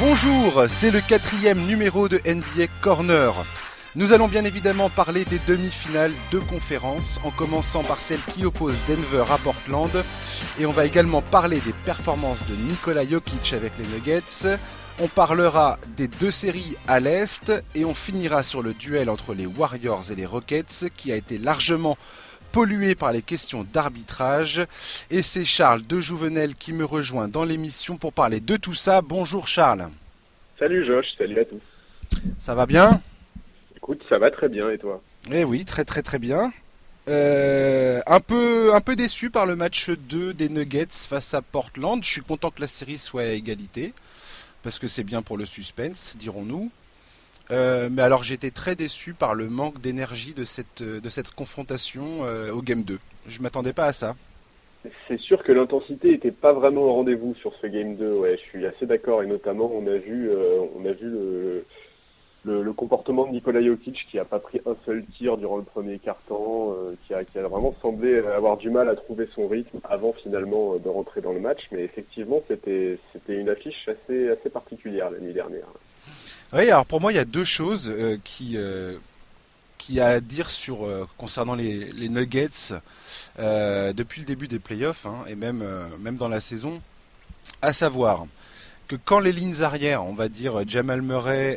Bonjour, c'est le quatrième numéro de NBA Corner. Nous allons bien évidemment parler des demi-finales de conférence, en commençant par celle qui oppose Denver à Portland, et on va également parler des performances de Nikola Jokic avec les Nuggets. On parlera des deux séries à l'Est, et on finira sur le duel entre les Warriors et les Rockets, qui a été largement pollué par les questions d'arbitrage. Et c'est Charles de Jouvenel qui me rejoint dans l'émission pour parler de tout ça. Bonjour Charles. Salut Josh, salut à tous. Ça va bien? Écoute, ça va très bien et toi? Eh oui, très très très bien. Euh, un, peu, un peu déçu par le match 2 des Nuggets face à Portland. Je suis content que la série soit à égalité, parce que c'est bien pour le suspense, dirons-nous. Euh, mais alors j'étais très déçu par le manque d'énergie de cette, de cette confrontation euh, au Game 2. Je m'attendais pas à ça. C'est sûr que l'intensité n'était pas vraiment au rendez-vous sur ce Game 2. Ouais, je suis assez d'accord et notamment on a vu, euh, on a vu le, le, le, comportement de Nikola Jokic qui a pas pris un seul tir durant le premier quart-temps, qui, a, qui a vraiment semblé avoir du mal à trouver son rythme avant finalement de rentrer dans le match. Mais effectivement, c'était c'était une affiche assez assez particulière la nuit dernière. Oui, alors pour moi, il y a deux choses euh, qui euh, à dire sur euh, concernant les, Nuggets depuis le début des playoffs hein, et même même dans la saison, à savoir que quand les lignes arrières, on va dire Jamal Murray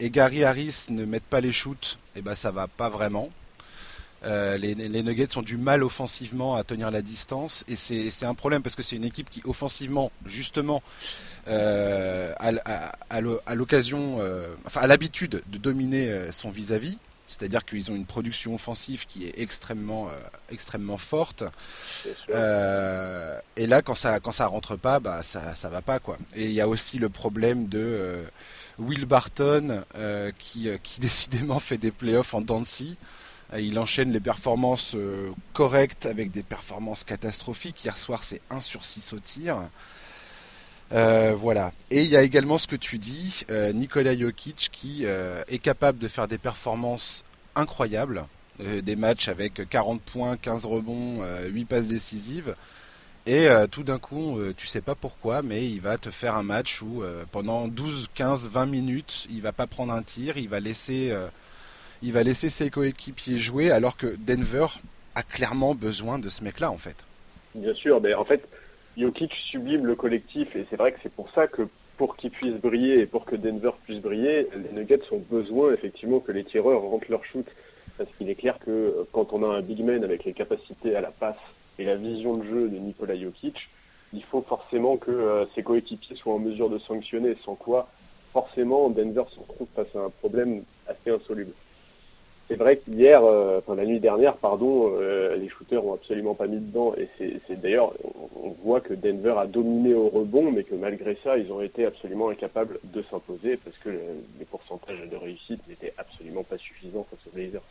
et, Gary Harris ne mettent pas les shoots, et eh ben ça va pas vraiment. Euh, les, Nuggets ont du mal offensivement à tenir la distance et c'est un problème parce que c'est une équipe qui offensivement justement euh, a, l'occasion, euh, enfin a l'habitude de dominer euh, son vis-à-vis. C'est-à-dire qu'ils ont une production offensive qui est extrêmement, euh, extrêmement forte. Euh, et là, quand ça, quand ça rentre pas, bah ça, ça va pas quoi. Et il y a aussi le problème de Will Barton qui, qui décidément fait des playoffs en Dancy. Il enchaîne les performances correctes avec des performances catastrophiques. Hier soir, c'est 1 sur 6 au tir. Euh, voilà. Et il y a également ce que tu dis, euh, Nikola Jokic qui euh, est capable de faire des performances incroyables, des matchs avec 40 points, 15 rebonds, 8 passes décisives. Et tout d'un coup, tu sais pas pourquoi, mais il va te faire un match où pendant 12, 15, 20 minutes, il va pas prendre un tir, il va laisser, il va laisser ses coéquipiers jouer, alors que Denver a clairement besoin de ce mec-là en fait. Bien sûr, mais en fait, Jokic sublime le collectif et c'est vrai que c'est pour ça que pour qu'il puisse briller et pour que Denver puisse briller, les Nuggets ont besoin effectivement que les tireurs rentrent leur shoot. Parce qu'il est clair que euh, quand on a un big man avec les capacités à la passe et la vision de jeu de Nikola Jokic, il faut forcément que euh, ses coéquipiers soient en mesure de sanctionner, sans quoi forcément Denver se retrouve face à un problème assez insoluble c'est vrai qu'hier, euh, enfin la nuit dernière, pardon, euh, les shooters ont absolument pas mis dedans. Et c'est d'ailleurs, on, voit que Denver a dominé au rebond, mais que malgré ça, ils ont été absolument incapables de s'imposer parce que les pourcentages de réussite n'étaient absolument pas suffisants face aux Blazers.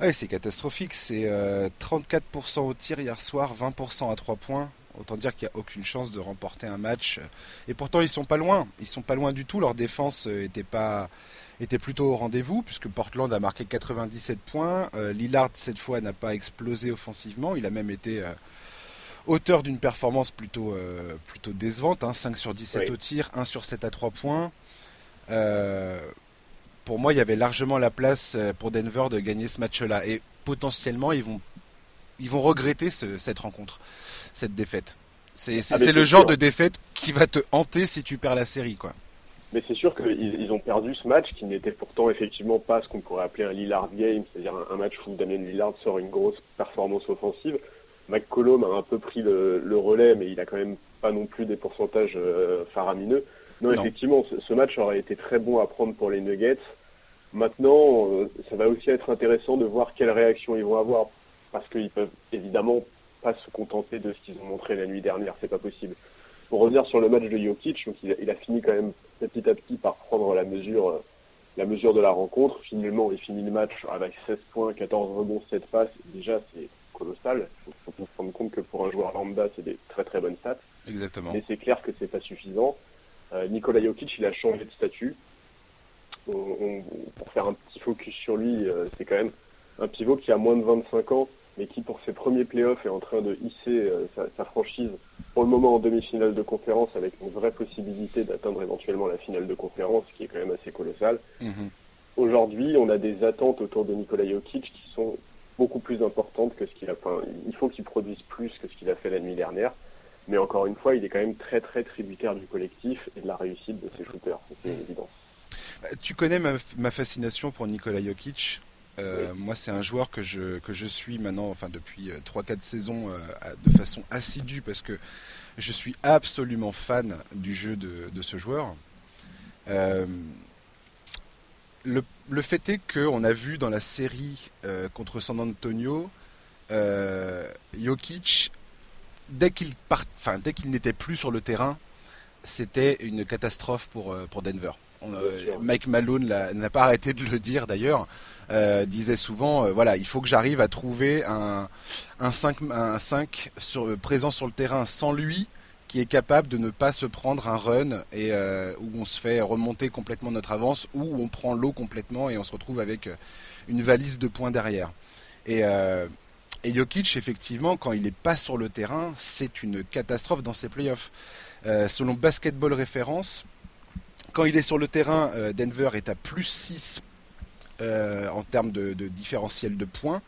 Oui, c'est catastrophique. C'est 34% euh, au tir hier soir, 20% à 3 points. Autant dire qu'il n'y a aucune chance de remporter un match. Et pourtant, ils sont pas loin. Ils sont pas loin du tout. Leur défense était pas était plutôt au rendez-vous puisque Portland a marqué 97 points. Euh, Lillard cette fois n'a pas explosé offensivement. Il a même été euh, auteur d'une performance plutôt euh, plutôt décevante. 5 hein. sur 17 au tir, 1 sur 7 à 3 points. pour moi, il y avait largement la place pour Denver de gagner ce match-là et potentiellement ils vont ils vont regretter cette rencontre, cette défaite. C'est ah, le genre de défaite qui va te hanter si tu perds la série, quoi. Mais c'est sûr qu'ils ils ont perdu ce match qui n'était pourtant effectivement pas ce qu'on pourrait appeler un Lillard game, c'est-à-dire un, match où Damien Lillard sort une grosse performance offensive. McCollum a un peu pris le, le, relais, mais il a quand même pas non plus des pourcentages euh, faramineux. Non, effectivement, ce, ce, match aurait été très bon à prendre pour les Nuggets. Maintenant, euh, ça va aussi être intéressant de voir quelle réaction ils vont avoir, parce qu'ils peuvent évidemment pas se contenter de ce qu'ils ont montré la nuit dernière, c'est pas possible pour revenir sur le match de Jokic, donc il, a, fini quand même petit à petit par prendre la mesure, euh, la mesure de la rencontre. Finalement, il finit le match avec 16 points, 14 rebonds, 7 passes. Déjà, c'est colossal. Il faut, se rendre compte que pour un joueur lambda, c'est des très très bonnes stats. Exactement. Mais c'est clair que c'est pas suffisant. Euh, Nikola Jokic, il a changé de statut. pour faire un petit focus sur lui, euh, c'est quand même un pivot qui a moins de 25 ans, mais qui pour ses premiers playoffs est en train de hisser sa, franchise pour le moment en demi-finale de conférence avec une vraie possibilité d'atteindre éventuellement la finale de conférence, qui est quand même assez colossale. Mhm. Aujourd'hui, on a des attentes autour de Nikola Jokic qui sont beaucoup plus importantes que ce qu'il a. Enfin, il faut qu'il produise plus que ce qu'il a fait la nuit dernière. Mais encore une fois, il est quand même très très tributaire du collectif et de la réussite de ses shooters. C'est une évidence. Bah, tu connais ma, fascination pour Nikola Jokic? Euh, moi, c'est un joueur que je, que je suis maintenant, enfin depuis 3-4 euh, saisons, euh, de façon assidue parce que je suis absolument fan du jeu de, de ce joueur. le, le, fait est qu'on a vu dans la série contre San Antonio, Jokic dès qu'il enfin dès qu'il n'était plus sur le terrain, c'était une catastrophe pour pour Denver. Euh, Mike Malone n'a pas arrêté de le dire d'ailleurs. Euh, disait souvent, voilà, il faut que j'arrive à trouver un, un 5, un 5 sur, présent sur le terrain sans lui, qui est capable de ne pas se prendre un run et où on se fait remonter complètement notre avance, ou on prend l'eau complètement et on se retrouve avec une valise de points derrière. Et, et Jokic, effectivement, quand il n'est pas sur le terrain, c'est une catastrophe dans ses playoffs. Euh, selon Basketball Référence, quand il est sur le terrain, euh, Denver est à plus 6 euh, en termes de, différentiel de points.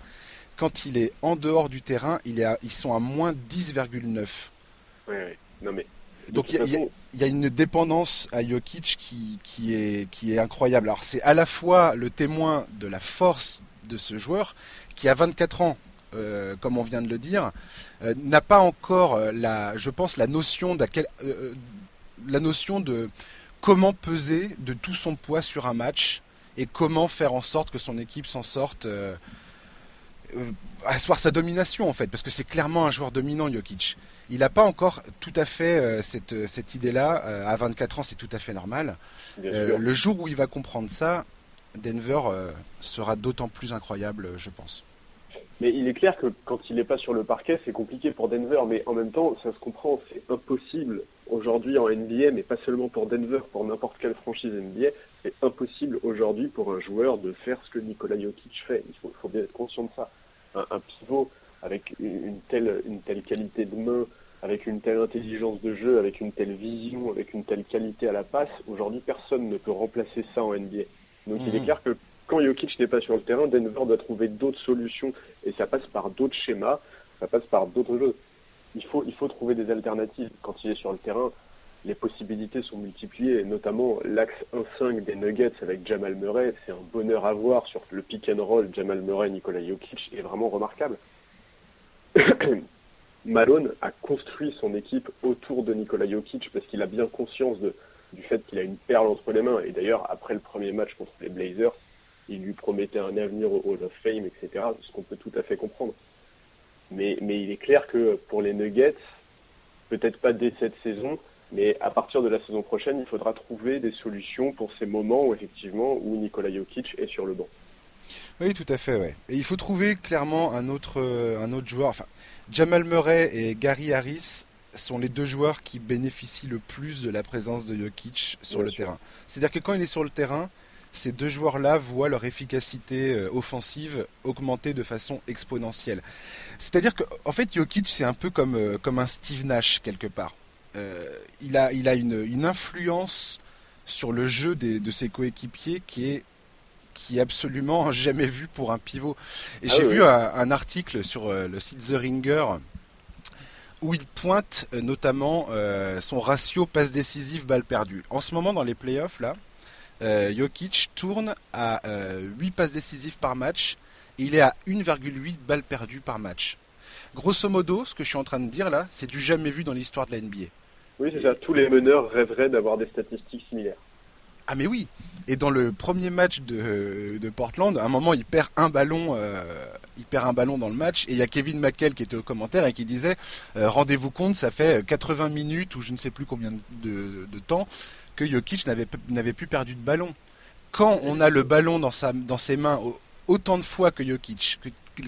Quand il est en dehors du terrain, il est ils sont à moins 10,9. Oui, oui. Non, mais... Donc il y, a une dépendance à Jokic qui, qui, est, qui est incroyable. Alors c'est à la fois le témoin de la force de ce joueur qui a 24 ans euh, comme on vient de le dire, euh, n'a pas encore la, je pense, la notion la notion de comment peser de tout son poids sur un match et comment faire en sorte que son équipe s'en sorte, asseoir sa domination en fait, parce que c'est clairement un joueur dominant, Jokic. Il n'a pas encore tout à fait cette, cette idée-là. à 24 ans, c'est tout à fait normal. le jour où il va comprendre ça, Denver sera d'autant plus incroyable, je pense. Mais il est clair que quand il n'est pas sur le parquet, c'est compliqué pour Denver. Mais en même temps, ça se comprend, c'est impossible aujourd'hui en NBA, mais pas seulement pour Denver, pour n'importe quelle franchise NBA, c'est impossible aujourd'hui pour un joueur de faire ce que Nikola Jokic fait. Il faut, bien être conscient de ça. Un, pivot avec une telle, une telle qualité de main, avec une telle intelligence de jeu, avec une telle vision, avec une telle qualité à la passe, aujourd'hui personne ne peut remplacer ça en NBA. Donc il est mhm. clair que quand Jokic n'est pas sur le terrain, Denver doit trouver d'autres solutions et ça passe par d'autres schémas, ça passe par d'autres jeux. Il faut, il faut trouver des alternatives. Quand il est sur le terrain, les possibilités sont multipliées, notamment l'axe 1-5 des Nuggets avec Jamal Murray. C'est un bonheur à voir sur le pick and roll. Jamal Murray, Nikola Jokic est vraiment remarquable. Malone a construit son équipe autour de Nikola Jokic parce qu'il a bien conscience du fait qu'il a une perle entre les mains. Et d'ailleurs, après le premier match contre les Blazers, il lui promettait un avenir au Hall of Fame, etc., ce qu'on peut tout à fait comprendre. Mais, mais il est clair que pour les Nuggets, peut-être pas dès cette saison, mais à partir de la saison prochaine, il faudra trouver des solutions pour ces moments où effectivement où Nikola Jokic est sur le banc. Oui, tout à fait, ouais. Et il faut trouver clairement un autre, un autre joueur. Enfin, Jamal Murray et Gary Harris sont les deux joueurs qui bénéficient le plus de la présence de Jokic sur le terrain. C'est-à-dire que quand il est sur le terrain, ces deux joueurs-là voient leur efficacité euh, offensive augmenter de façon exponentielle. C'est-à-dire qu'en en fait, Jokic, c'est un peu comme, euh, comme un Steve Nash quelque part. Euh, il a, il a une, influence sur le jeu de ses coéquipiers qui est qui est absolument jamais vu pour un pivot. Et ah j'ai vu un, article sur le site The Ringer où il pointe notamment son ratio passe décisive balle perdue. En ce moment dans les playoffs là, Jokic tourne à 8 euh, passes décisives par match. Et il est à 1,8 balles perdues par match. Grosso modo, ce que je suis en train de dire là, c'est du jamais vu dans l'histoire de la NBA. Oui, c'est ça. Tous les meneurs rêveraient d'avoir des statistiques similaires. Ah mais oui. Et dans le premier match de, Portland, à un moment, il perd un ballon, euh, il perd un ballon dans le match, et il y a Kevin McHale qui était au commentaire et qui disait rendez-vous compte, ça fait 80 minutes ou je ne sais plus combien de, de temps que Jokic n'avait plus perdu de ballon. Quand on a le ballon dans, sa, dans ses mains autant de fois que Jokic,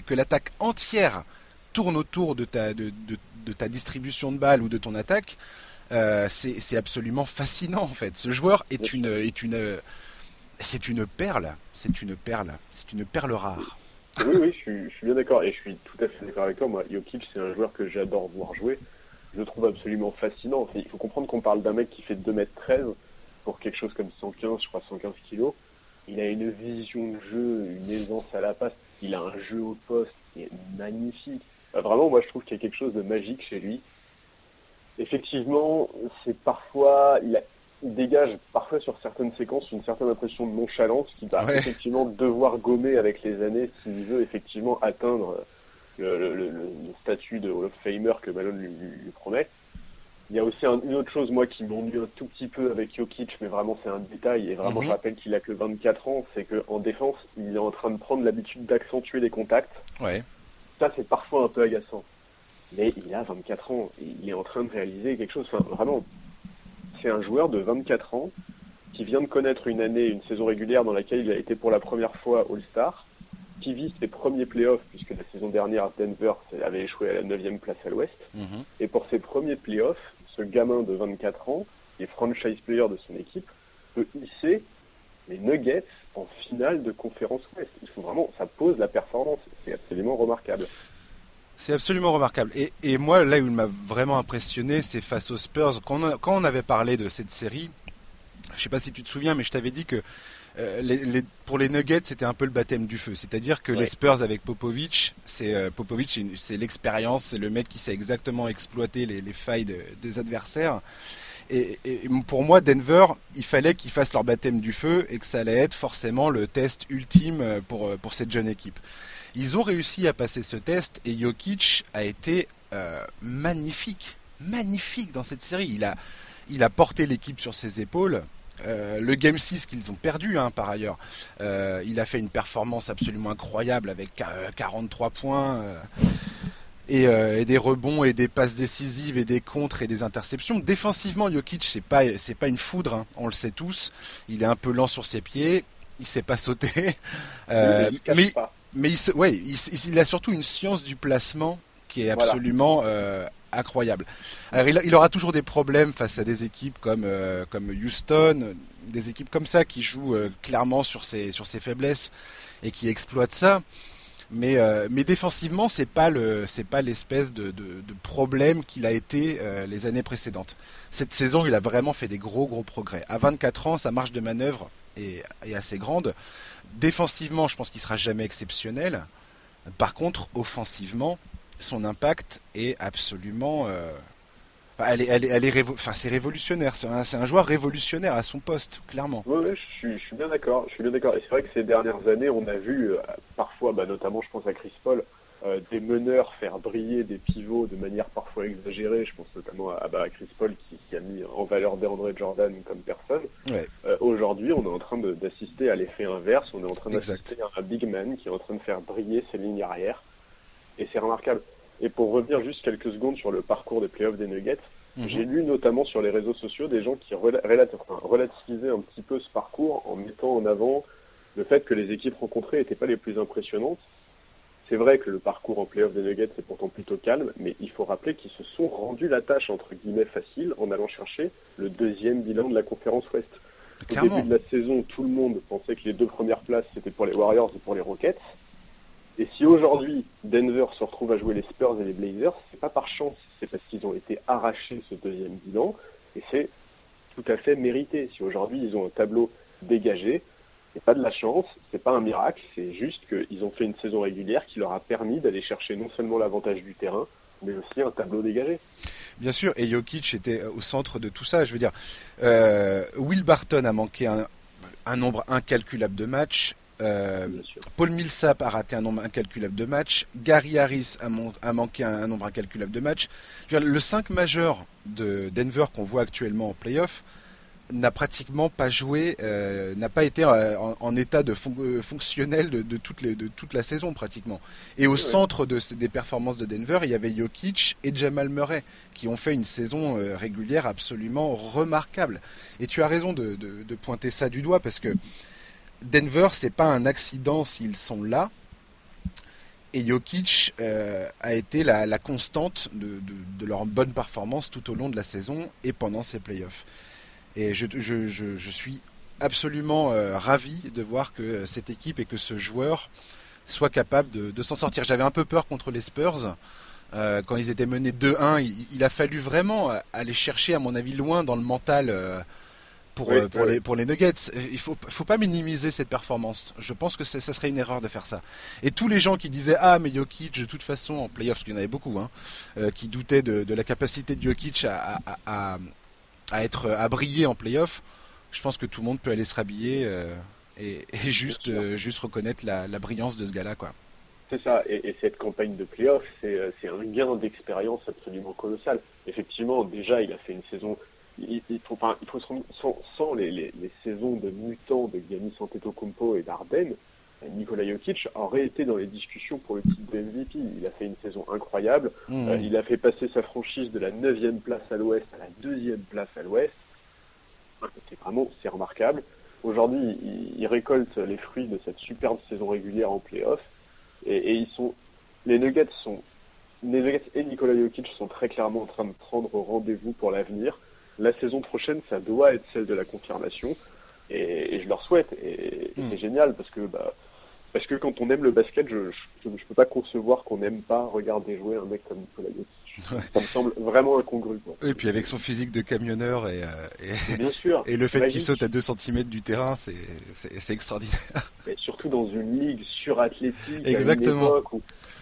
que, l'attaque entière tourne autour de ta, de, ta distribution de balles ou de ton attaque, euh, c'est absolument fascinant en fait. Ce joueur est une, est une, c'est une perle, c'est une perle, c'est une perle rare. Oui, oui, je suis, je suis bien d'accord. Et je suis tout à fait d'accord avec toi. Moi, Jokic, c'est un joueur que j'adore voir jouer. Je trouve absolument fascinant. Il faut comprendre qu'on parle d'un mec qui fait 2m13 pour quelque chose comme 115, je crois 115 kilos. Il a une vision de jeu, une aisance à la passe. Il a un jeu au poste qui est magnifique. Vraiment, moi, je trouve qu'il y a quelque chose de magique chez lui. Effectivement, c'est parfois, il, dégage parfois sur certaines séquences une certaine impression de nonchalance qui va effectivement devoir gommer avec les années s'il veut effectivement atteindre le, statut de Hall of Famer que Malone lui, promet. Il y a aussi une autre chose, moi, qui m'ennuie un tout petit peu avec Jokic, mais vraiment c'est un détail, et vraiment je mhm. rappelle qu'il a que 24 ans, c'est qu'en défense, il est en train de prendre l'habitude d'accentuer les contacts. Ouais. Ça, c'est parfois un peu agaçant. Mais il a 24 ans, et il est en train de réaliser quelque chose, enfin, vraiment, c'est un joueur de 24 ans qui vient de connaître une année, une saison régulière dans laquelle il a été pour la première fois All-Star, qui vit ses premiers playoffs, puisque la saison dernière, Denver avait échoué à la 9 place à l'ouest. Mhm. Et pour ses premiers playoffs, ce gamin de 24 ans, qui est franchise player de son équipe, peut hisser les Nuggets en finale de conférence ouest. Il faut vraiment, ça pose la performance. C'est absolument remarquable. C'est absolument remarquable. Et, et, moi, là où il m'a vraiment impressionné, c'est face aux Spurs. Quand on, quand on, avait parlé de cette série, je sais pas si tu te souviens, mais je t'avais dit que euh, les, pour les Nuggets, c'était un peu le baptême du feu. C'est-à-dire que les Spurs avec Popovic, c'est euh, Popovic, c'est l'expérience, c'est le mec qui sait exactement exploiter les, les failles des adversaires. Et, et, pour moi, Denver, il fallait qu'ils fassent leur baptême du feu et que ça allait être forcément le test ultime pour, pour cette jeune équipe. Ils ont réussi à passer ce test et Jokic a été euh, magnifique, magnifique dans cette série. Il a, il a porté l'équipe sur ses épaules. Euh, le Game 6 qu'ils ont perdu hein, par ailleurs, euh, il a fait une performance absolument incroyable avec 43 points et, des rebonds et des passes décisives et des contres et des interceptions. Défensivement, Jokic c'est pas c'est pas une foudre, hein, on le sait tous. Il est un peu lent sur ses pieds, il sait pas sauter, mais mais il, ouais, il, a surtout une science du placement qui est absolument euh, incroyable. Alors il, aura toujours des problèmes face à des équipes comme euh, comme Houston, des équipes comme ça qui jouent euh, clairement sur ses sur ses faiblesses et qui exploitent ça. Mais mais défensivement c'est pas le c'est pas l'espèce de, de, de, problème qu'il a été les années précédentes. Cette saison il a vraiment fait des gros gros progrès. À 24 ans sa marge de manœuvre est, est assez grande. Défensivement, je pense qu'il sera jamais exceptionnel. Par contre, offensivement, son impact est absolument. Euh, elle est, elle est, elle est enfin, c'est révolutionnaire. C'est un, joueur révolutionnaire à son poste, clairement. Oui, je, suis, bien d'accord. Je suis bien d'accord. Et c'est vrai que ces dernières années, on a vu euh, parfois, bah, notamment, je pense à Chris Paul, euh, des meneurs faire briller des pivots de manière parfois exagérée. Je pense notamment à, bah, Chris Paul qui, a mis en valeur DeAndre Jordan comme personne. Euh, aujourd'hui, on est en train d'assister à l'effet inverse. On est en train d'assister à un big man qui est en train de faire briller ses lignes arrière. Et c'est remarquable. Et pour revenir juste quelques secondes sur le parcours des playoffs des Nuggets, mhm. j'ai lu notamment sur les réseaux sociaux des gens qui relativisaient un petit peu ce parcours en mettant en avant le fait que les équipes rencontrées n'étaient pas les plus impressionnantes c'est vrai que le parcours en playoff des Nuggets est pourtant plutôt calme, mais il faut rappeler qu'ils se sont rendus la tâche entre guillemets facile en allant chercher le deuxième bilan de la conférence Ouest. Au début de la saison, tout le monde pensait que les deux premières places c'était pour les Warriors et pour les Rockets. Et si aujourd'hui Denver se retrouve à jouer les Spurs et les Blazers, c'est pas par chance, c'est parce qu'ils ont été arrachés ce deuxième bilan et c'est tout à fait mérité. Si aujourd'hui ils ont un tableau dégagé, c'est pas de la chance, c'est pas un miracle, c'est juste qu'ils ont fait une saison régulière qui leur a permis d'aller chercher non seulement l'avantage du terrain, mais aussi un tableau dégagé. Bien sûr, et Jokic était au centre de tout ça. Je veux dire, euh, Will Barton a manqué un, nombre incalculable de matchs. Euh, Paul Millsap a raté un nombre incalculable de matchs. Gary Harris a, manqué un, nombre incalculable de matchs. le 5 majeur de Denver qu'on voit actuellement en playoff, n'a pratiquement pas joué, euh, n'a pas été euh, en, état de fonctionnel de, de, toute de, toute la saison pratiquement. Et au centre de, des performances de Denver, il y avait Jokic et Jamal Murray qui ont fait une saison régulière absolument remarquable. Et tu as raison de, pointer ça du doigt parce que Denver, c'est pas un accident s'ils sont là. Et Jokic a été la, constante de, leur bonne performance tout au long de la saison et pendant ces playoffs. Et je, suis absolument euh, ravi de voir que cette équipe et que ce joueur soit capable de, s'en sortir. J'avais un peu peur contre les Spurs. quand ils étaient menés 2-1, il, a fallu vraiment aller chercher, à mon avis, loin dans le mental pour, euh, pour, les, pour les Nuggets. Il faut, faut pas minimiser cette performance. Je pense que ça serait une erreur de faire ça. Et tous les gens qui disaient Ah, mais Jokic, de toute façon, en playoffs, parce qu'il y en avait beaucoup, hein, euh, qui doutaient de, de, la capacité de Jokic à, à, à, être, à briller en playoffs, je pense que tout le monde peut aller se rhabiller euh, et, et, juste, juste reconnaître la, la, brillance de ce gars-là. quoi. C'est ça, et, et, cette campagne de playoffs, c'est un gain d'expérience absolument colossal. Effectivement, déjà, il a fait une saison il, faut, enfin, il faut se sans, sans les, les, les, saisons de mutants de Giannis Antetokounmpo et d'Arden, Nikola Jokic aurait été dans les discussions pour le titre de MVP. Il a fait une saison incroyable. Mmh. Euh, il a fait passer sa franchise de la neuvième place à l'Ouest à la deuxième place à l'Ouest. C'est vraiment c'est remarquable. Aujourd'hui, il, il, récolte les fruits de cette superbe saison régulière en playoff. Et, et ils sont, les Nuggets sont, les Nuggets et Nikola Jokic sont très clairement en train de prendre rendez-vous pour l'avenir la saison prochaine, ça doit être celle de la confirmation. Et, je leur souhaite. Et, hmm. c'est génial parce que bah, parce que quand on aime le basket, je je, peux pas concevoir qu'on n'aime pas regarder jouer un mec comme Nicolas Ça me semble vraiment incongru. Quoi. Et puis avec son physique de camionneur et, euh, et, Bien sûr, et le fait qu'il saute à 2 cm du terrain, c'est extraordinaire. Et surtout dans une ligue surathlétique. Exactement.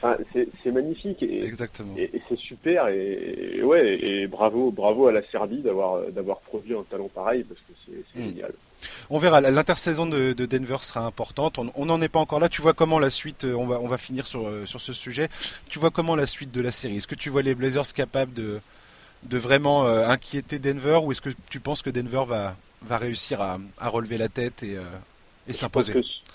enfin, c'est magnifique. Et, Exactement. Et, c'est super. Et, ouais, et bravo, bravo à la Serbie d'avoir produit un talent pareil parce que c'est hmm. génial. On verra. L'intersaison de, de, Denver sera importante. On n'en est pas encore là. Tu vois comment la suite. Euh, on va, on va finir sur, euh, sur ce sujet. Tu vois comment la suite de la série? Est-ce que tu vois les Blazers capables de, de vraiment euh, inquiéter Denver ou est-ce que tu penses que Denver va, va réussir à, à relever la tête et, et s'imposer?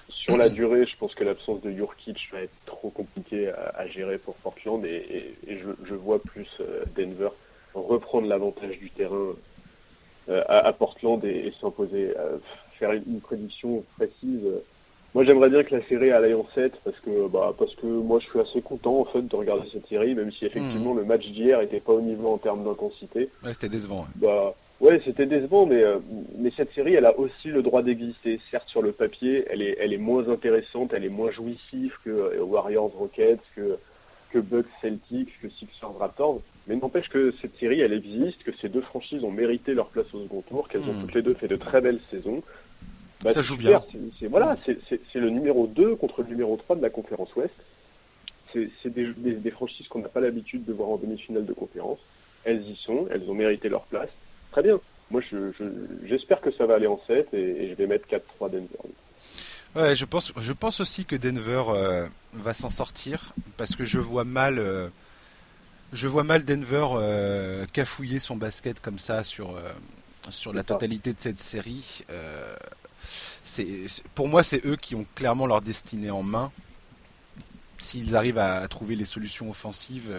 Sur la durée, je pense que l'absence de Jurkic va être trop compliquée à, à gérer pour Portland et, et, je, je, vois plus Denver reprendre l'avantage du terrain euh, à, Portland et, s'imposer. Euh, faire une, prédiction précise. Moi, j'aimerais bien que la série aille en 7 parce que, bah, parce que moi, je suis assez content en fait de regarder cette série, même si effectivement hmm. le match d'hier était pas au niveau en termes d'intensité. Ouais, c'était décevant. Ouais. Bah, ouais, c'était décevant, mais euh, mais cette série, elle a aussi le droit d'exister. Certes, sur le papier, elle est elle est moins intéressante, elle est moins jouissive que Warriors Rockets, que que Bucks Celtics, que Sixers Raptors. Mais n'empêche que cette série, elle existe, que ces deux franchises ont mérité leur place au second tour, qu'elles ont hmm. toutes les deux fait de très belles saisons. Bah, ça joue bien. Voilà, c'est, le numéro 2 contre le numéro 3 de la conférence Ouest. C'est, des, des, franchises qu'on n'a pas l'habitude de voir en demi-finale de conférence. Elles y sont, elles ont mérité leur place. Très bien. Moi, je, j'espère que ça va aller en 7 et, je vais mettre 4-3 Denver. Ouais, je pense, je pense aussi que Denver euh, va s'en sortir parce que je vois mal. Euh, je vois mal Denver euh, cafouiller son basket comme ça sur, euh, sur la totalité de cette série. Euh, c'est, pour moi, c'est eux qui ont clairement leur destinée en main. S'ils arrivent à trouver les solutions offensives,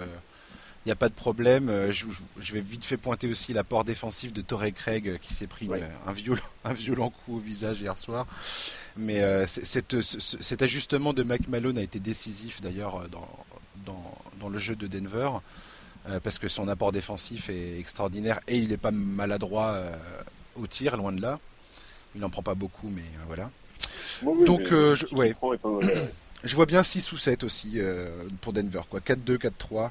il n'y a pas de problème. Je, vais vite fait pointer aussi l'apport défensif de Torrey Craig qui s'est pris un, violent, un violent coup au visage hier soir. Mais cet ajustement de Mike Malone a été décisif d'ailleurs dans, dans, dans le jeu de Denver. Euh, parce que son apport défensif est extraordinaire et il n'est pas maladroit euh, au tir, loin de là. Il n'en prend pas beaucoup, mais euh, voilà. Donc, je, ouais. je vois bien 6 ou 7 aussi pour Denver, quoi. 4-2, 4-3.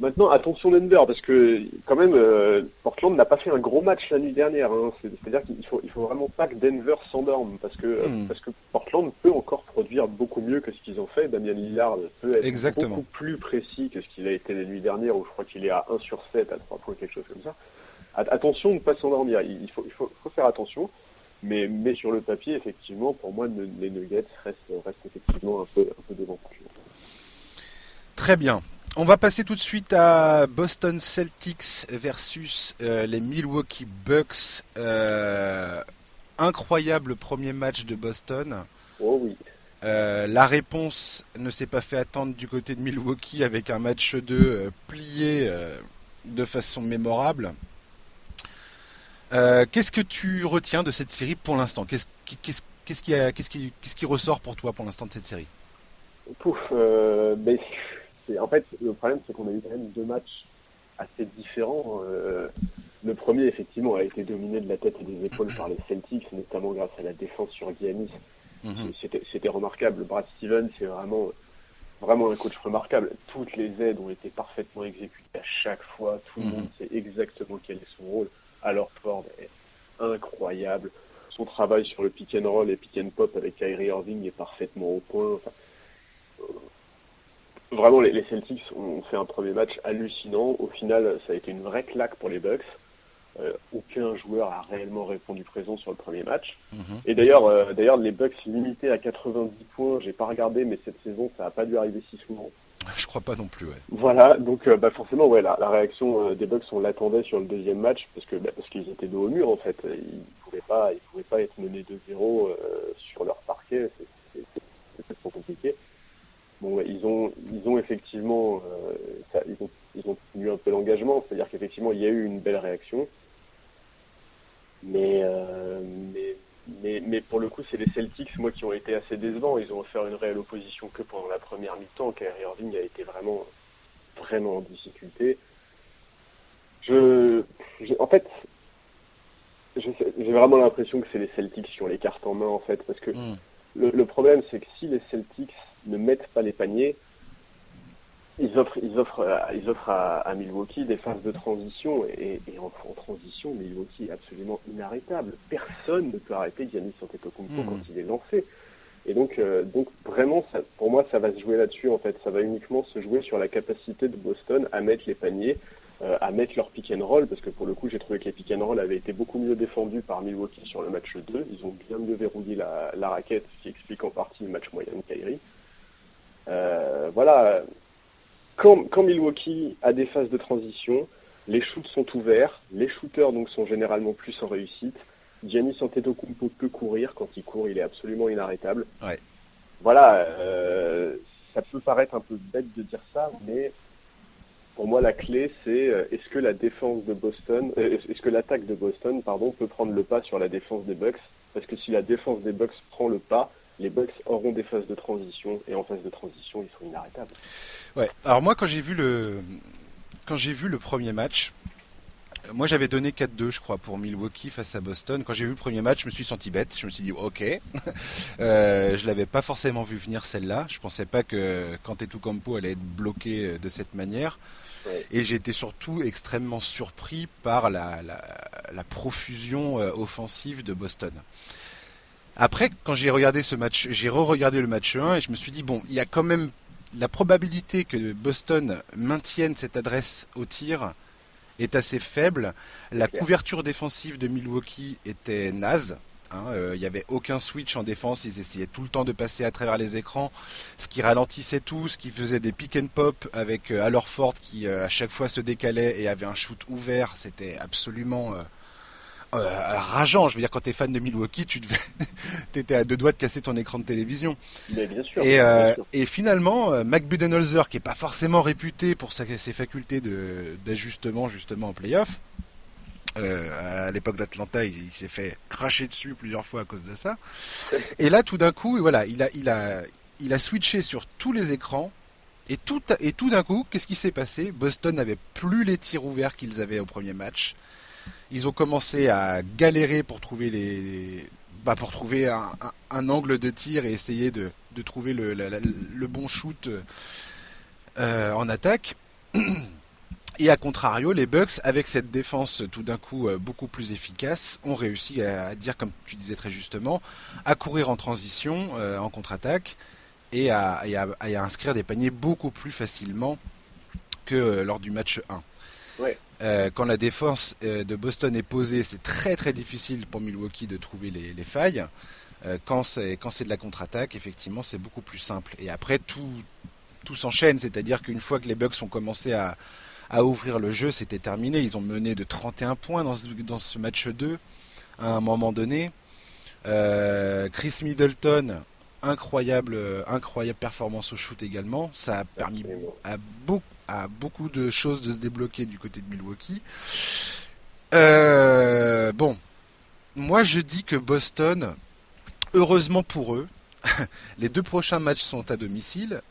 Maintenant, attention Denver, parce que quand même, euh, Portland n'a pas fait un gros match la nuit dernière. Hein. C'est-à-dire qu'il faut, il faut vraiment pas que Denver s'endorme, parce que hmm. parce que Portland peut encore produire beaucoup mieux que ce qu'ils ont fait. Damien Lillard peut être beaucoup plus précis que ce qu'il a été la nuit dernière, où je crois qu'il est à 1 sur 7 à 3 points, quelque chose comme ça. Attention de ne pas s'endormir. Il faut, il faut, faut faire attention. Mais, mais sur le papier, effectivement, pour moi, les Nuggets restent, restent effectivement un peu, un peu devant. Très bien. On va passer tout de suite à Boston Celtics versus euh, les Milwaukee Bucks. Euh, incroyable premier match de Boston. Oh oui. Euh, la réponse ne s'est pas fait attendre du côté de Milwaukee avec un match 2 plié de façon mémorable. qu'est-ce que tu retiens de cette série pour l'instant? Qu'est-ce, qui, ressort pour toi pour l'instant de cette série? Pouf, ben, en fait, le problème, c'est qu'on a eu quand même deux matchs assez différents. Euh, le premier, effectivement, a été dominé de la tête et des épaules par les Celtics, notamment grâce à la défense sur Giannis, Mhm. C'était remarquable. Brad Stevens, c'est vraiment, vraiment un coach remarquable. Toutes les aides ont été parfaitement exécutées à chaque fois. Tout le mhm. monde sait exactement quel est son rôle. Alors Ford est incroyable. Son travail sur le pick and roll et pick and pop avec Kyrie Irving est parfaitement au point. Euh, vraiment, les, Celtics ont fait un premier match hallucinant. Au final, ça a été une vraie claque pour les Bucks. Euh, aucun joueur a réellement répondu présent sur le premier match. Mhm. Et d'ailleurs, euh, d'ailleurs, les Bucks limités à 90 points, j'ai pas regardé, mais cette saison, ça a pas dû arriver si souvent. Je crois pas non plus. Ouais. Voilà, donc euh, bah forcément, ouais, la, réaction des Bucks, on l'attendait sur le deuxième match parce que bah, parce qu'ils étaient dos au mur en fait. Ils pouvaient pas, ils pouvaient pas être menés 2-0 sur leur parquet. C'est trop compliqué. Ils ont, ils ont effectivement, ça, ils ont, ils ont tenu un peu l'engagement, c'est-à-dire qu'effectivement, il y a eu une belle réaction. Mais, euh, mais, mais, mais, pour le coup, c'est les Celtics, moi, qui ont été assez décevants. Ils ont offert une réelle opposition que pendant la première mi-temps. Kyrie Irving a été vraiment, vraiment en difficulté. Je, en fait, j'ai vraiment l'impression que c'est les Celtics qui ont les cartes en main, en fait, parce que hmm. Le, le, problème, c'est que si les Celtics ne mettent pas les paniers, ils offrent, ils offrent, euh, ils offrent à, Milwaukee des phases de transition et, en, transition, Milwaukee est absolument inarrêtable. Personne ne peut arrêter Giannis Antetokounmpo mmh. quand il est lancé. Et donc, euh, donc vraiment, ça, pour moi, ça va se jouer là-dessus. En fait, ça va uniquement se jouer sur la capacité de Boston à mettre les paniers, à mettre leur pick and roll, parce que pour le coup, j'ai trouvé que les pick and roll avaient été beaucoup mieux défendus par Milwaukee sur le match 2. Ils ont bien mieux verrouillé la, la raquette, ce qui explique en partie le match moyen de Kyrie. Euh, voilà, quand, Milwaukee a des phases de transition, les shoots sont ouverts, les shooters donc sont généralement plus en réussite. Giannis Antetokounmpo peut courir, quand il court, il est absolument inarrêtable. Voilà, euh, ça peut paraître un peu bête de dire ça, mais pour moi la clé c'est euh, est-ce que la défense de Boston, euh, est-ce que l'attaque de Boston, pardon, peut prendre le pas sur la défense des Bucks? Parce que si la défense des Bucks prend le pas, les Bucks auront des phases de transition et en phase de transition, ils seront inarrêtables. Ouais. Alors moi, quand j'ai vu le quand j'ai vu le premier match, moi j'avais donné 4-2 je crois pour Milwaukee face à Boston. Quand j'ai vu le premier match, je me suis senti bête. Je me suis dit ok, euh, je l'avais pas forcément vu venir celle-là. Je pensais pas que Campo allait être bloqué de cette manière. Et j'ai été surtout extrêmement surpris par la, la, la profusion euh, offensive de Boston. Après, quand j'ai regardé ce match, j'ai re-regardé le match 1 et je me suis dit, bon, il y a quand même la probabilité que Boston maintienne cette adresse au tir est assez faible. La couverture défensive de Milwaukee était naze. Hein, euh, il n'y avait aucun switch en défense, ils essayaient tout le temps de passer à travers les écrans, ce qui ralentissait tout, ce qui faisait des pick and pop avec euh, Alorford qui euh, à chaque fois se décalait et avait un shoot ouvert, c'était absolument euh, rageant. Je veux dire, quand t'es fan de Milwaukee, tu devais, t'étais à deux doigts de casser ton écran de télévision. Mais bien sûr. Et, et finalement, Mac Budenholzer, qui est pas forcément réputé pour sa, ses facultés d'ajustement justement en playoff, euh, à l'époque d'Atlanta, il, s'est fait cracher dessus plusieurs fois à cause de ça. Et là, tout d'un coup, voilà, il a, il a, il a switché sur tous les écrans. Et tout, et tout d'un coup, qu'est-ce qui s'est passé? Boston n'avait plus les tirs ouverts qu'ils avaient au premier match. Ils ont commencé à galérer pour trouver les, bah pour trouver un, angle de tir et essayer de, de trouver le, le, bon shoot euh, en attaque. Et à contrario, les Bucks, avec cette défense tout d'un coup euh, beaucoup plus efficace, ont réussi à, dire, comme tu disais très justement, à courir en transition, euh, en contre-attaque, et, à, et, à, inscrire des paniers beaucoup plus facilement que lors du match 1. Ouais. Euh, quand la défense euh, de Boston est posée, c'est très très difficile pour Milwaukee de trouver les, failles. Euh, quand c'est quand c'est de la contre-attaque, effectivement, c'est beaucoup plus simple. Et après tout tout s'enchaîne, c'est-à-dire qu'une fois que les Bucks ont commencé à, à ouvrir le jeu, c'était terminé. Ils ont mené de 31 points dans ce, dans ce match 2 à un moment donné. Chris Middleton, incroyable, incroyable performance au shoot également. Ça a permis à beaucoup beaucoup de choses de se débloquer du côté de Milwaukee. Euh, bon, moi je dis que Boston, heureusement pour eux, les deux prochains matchs sont à domicile.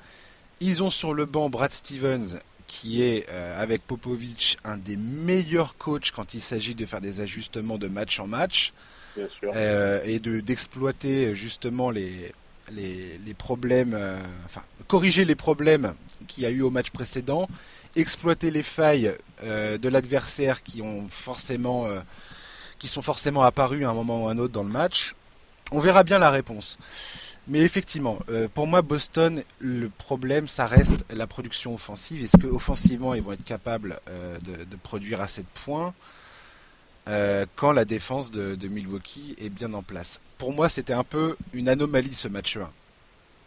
Ils ont sur le banc Brad Stevens qui est avec Popovic un des meilleurs coachs quand il s'agit de faire des ajustements de match en match et de d'exploiter justement les les, problèmes, enfin corriger les problèmes qu'il y a eu au match précédent, exploiter les failles de l'adversaire qui ont forcément qui sont forcément apparus à un moment ou à un autre dans le match. On verra bien la réponse. Mais effectivement, euh, pour moi, Boston, le problème, ça reste la production offensive. Est-ce qu'offensivement, ils vont être capables euh, de, produire assez de points euh, quand la défense de, Milwaukee est bien en place? Pour moi, c'était un peu une anomalie ce match 1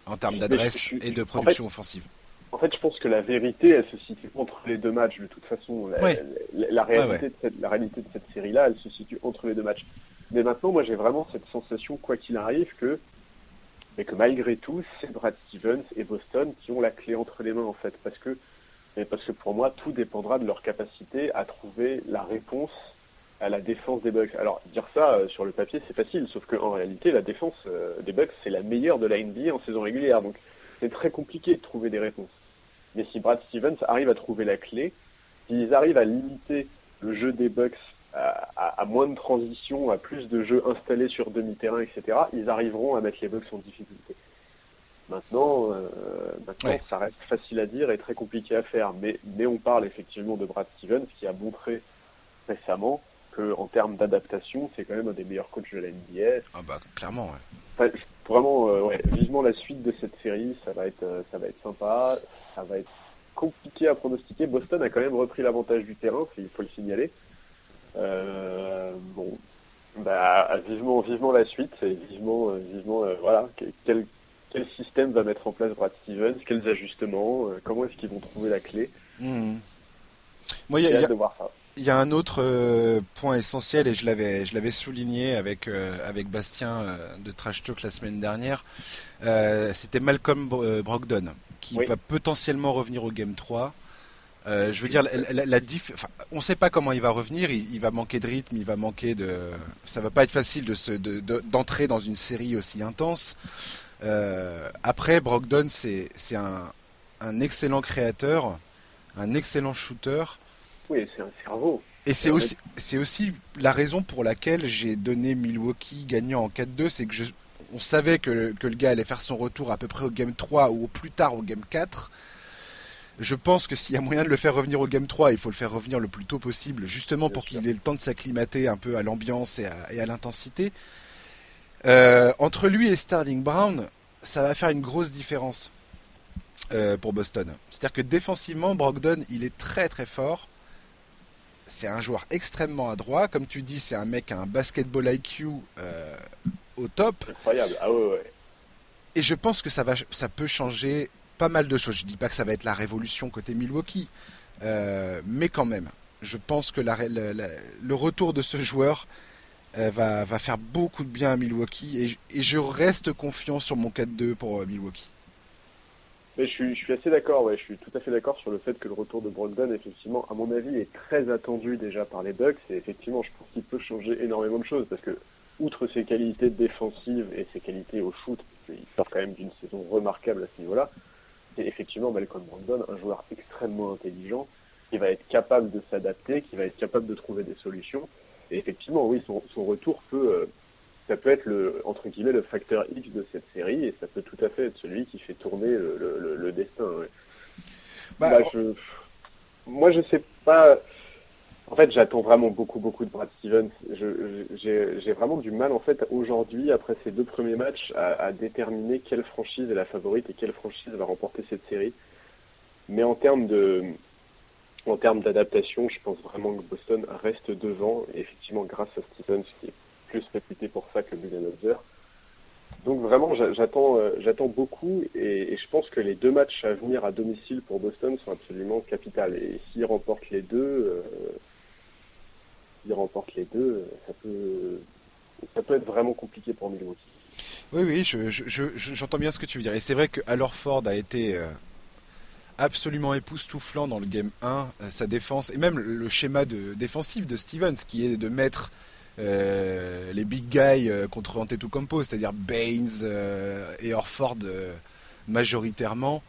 en termes d'adresse et de production offensive. En fait, je pense que la vérité, elle se situe entre les deux matchs. De toute façon, la, réalité, De cette, la réalité de cette série-là, elle se situe entre les deux matchs. Mais maintenant, moi, j'ai vraiment cette sensation, quoi qu'il arrive, que mais que malgré tout, c'est Brad Stevens et Boston qui ont la clé entre les mains en fait, parce que parce que pour moi, tout dépendra de leur capacité à trouver la réponse à la défense des Bucks. Alors dire ça euh, sur le papier, c'est facile, sauf qu'en réalité, la défense euh, des Bucks c'est la meilleure de la NBA en saison régulière, donc c'est très compliqué de trouver des réponses. Mais si Brad Stevens arrive à trouver la clé, s'ils arrivent à limiter le jeu des Bucks à, moins de transition, à plus de jeux installés sur demi-terrain, etc., ils arriveront à mettre les Bucks en difficulté. Maintenant, euh, maintenant ça reste facile à dire et très compliqué à faire. Mais, mais on parle effectivement de Brad Stevens qui a montré récemment que en termes d'adaptation, c'est quand même un des meilleurs coachs de la NBA. Ah bah clairement, ouais. vraiment, euh, ouais, vivement la suite de cette série, ça va être, euh, ça va être sympa, ça va être compliqué à pronostiquer. Boston a quand même repris l'avantage du terrain, il faut le signaler. Euh, bon, bah, vivement, vivement la suite et vivement, euh, vivement, euh, voilà, quel, quel système va mettre en place Brad Stevens, quels ajustements, comment est-ce qu'ils vont trouver la clé. Hmm. Moi, il y, a, il y a un autre point essentiel et je l'avais, je l'avais souligné avec avec Bastien de Trash Talk la semaine dernière. c'était Malcolm Brogdon qui va potentiellement revenir au Game 3. Euh, je veux dire, la, la, on ne sait pas comment il va revenir. Il, va manquer de rythme, il va manquer de. Ça va pas être facile de d'entrer dans une série aussi intense. Euh, après, Brogdon, c'est, c'est un, un, excellent créateur, un excellent shooter. Oui, c'est un cerveau. Et c'est aussi, c'est aussi la raison pour laquelle j'ai donné Milwaukee gagnant en 4-2, c'est que je, on savait que, que le gars allait faire son retour à peu près au game 3 ou au plus tard au game 4. Je pense que s'il y a moyen de le faire revenir au Game 3, il faut le faire revenir le plus tôt possible, justement pour qu'il ait le temps de s'acclimater un peu à l'ambiance et à, l'intensité. Euh, entre lui et Sterling Brown, ça va faire une grosse différence euh, pour Boston. C'est-à-dire que défensivement, Brogdon, il est très très fort. C'est un joueur extrêmement adroit. Comme tu dis, c'est un mec à un basketball IQ euh, au top. Incroyable. Ah ouais, ouais. Et je pense que ça, va, ça peut changer pas mal de choses. Je dis pas que ça va être la révolution côté Milwaukee, euh, mais quand même, je pense que le retour de ce joueur euh, va, faire beaucoup de bien à Milwaukee et, je reste confiant sur mon 4-2 pour euh, Milwaukee. Mais je, suis, assez d'accord, je suis tout à fait d'accord sur le fait que le retour de Brogdon, effectivement, à mon avis, est très attendu déjà par les Bucks et effectivement, je pense qu'il peut changer énormément de choses parce que, outre ses qualités défensives et ses qualités au shoot, il sort quand même d'une saison remarquable à ce niveau-là, c'est effectivement Malcolm Brandon, un joueur extrêmement intelligent, qui va être capable de s'adapter, qui va être capable de trouver des solutions. Et effectivement, oui, son, retour peut, euh, ça peut être le, entre guillemets, le facteur X de cette série, et ça peut tout à fait être celui qui fait tourner le, destin. Bah, bah, je, moi, je sais pas. En fait, j'attends vraiment beaucoup, beaucoup de Brad Stevens. J'ai vraiment du mal, en fait, aujourd'hui, après ces deux premiers matchs, à, déterminer quelle franchise est la favorite et quelle franchise va remporter cette série. Mais en termes de, en termes d'adaptation, je pense vraiment que Boston reste devant, et effectivement, grâce à Stevens, qui est plus réputé pour ça que Budenholzer. Donc vraiment, j'attends, euh, j'attends beaucoup, et, je pense que les deux matchs à venir à domicile pour Boston sont absolument capitales. Et s'ils remportent les deux, euh, s'il remporte les deux, ça peut, ça peut être vraiment compliqué pour Milwaukee. Oui, oui, j'entends bien ce que tu veux dire. Et c'est vrai que Ford a été euh, absolument époustouflant dans le game 1, euh, sa défense, et même le schéma défensif de Stevens, qui est de mettre euh, les big guys contre Antetokounmpo, c'est-à-dire Baines et Orford majoritairement.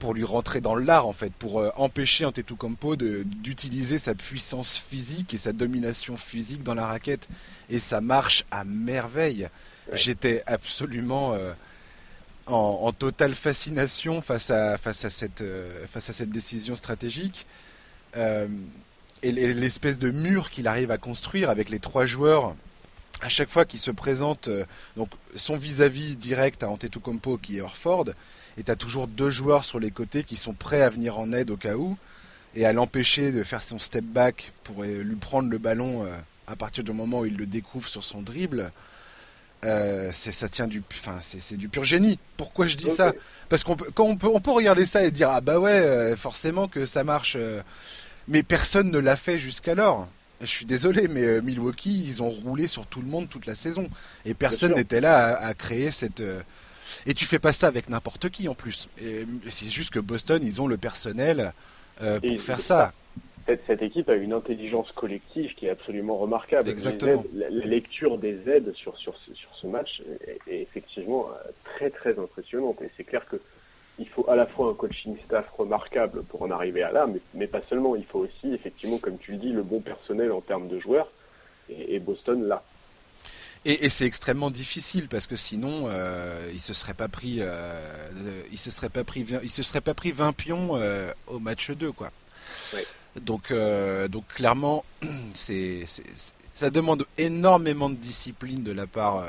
Pour lui rentrer dans l'art en fait, pour euh, empêcher Antetokounmpo d'utiliser sa puissance physique et sa domination physique dans la raquette. Et ça marche à merveille. J'étais absolument euh, en, totale fascination face à, face à, cette, euh, face à cette décision stratégique. et l'espèce de mur qu'il arrive à construire avec les trois joueurs à chaque fois qu'il se présente, donc son vis-à-vis direct à Antetokounmpo qui est Orford, et tu as toujours deux joueurs sur les côtés qui sont prêts à venir en aide au cas où et à l'empêcher de faire son step back pour euh, lui prendre le ballon euh, à partir du moment où il le découvre sur son dribble. Euh, c'est ça tient du enfin c'est du pur génie. Pourquoi je dis ça? Parce qu'on peut quand on peut on peut regarder ça et dire ah bah ouais forcément que ça marche mais personne ne l'a fait jusqu'alors. Je suis désolé mais Milwaukee ils ont roulé sur tout le monde toute la saison. Et personne n'était là à, créer cette et tu fais pas ça avec n'importe qui en plus. C'est juste que Boston, ils ont le personnel euh, pour faire ça. Cette, équipe a une intelligence collective qui est absolument remarquable. Exactement. la, lecture des aides sur, sur, sur ce match est, effectivement euh, très très impressionnante. Et c'est clair que il faut à la fois un coaching staff remarquable pour en arriver à là, mais, mais, pas seulement. Il faut aussi, effectivement, comme tu le dis, le bon personnel en termes de joueurs. Et, et Boston, là, et, c'est extrêmement difficile parce que sinon, euh, il se serait pas pris, euh, il se serait pas pris, il se serait pas pris 20 pions euh, au match 2, quoi. Donc, donc clairement, c'est, ça demande énormément de discipline de la part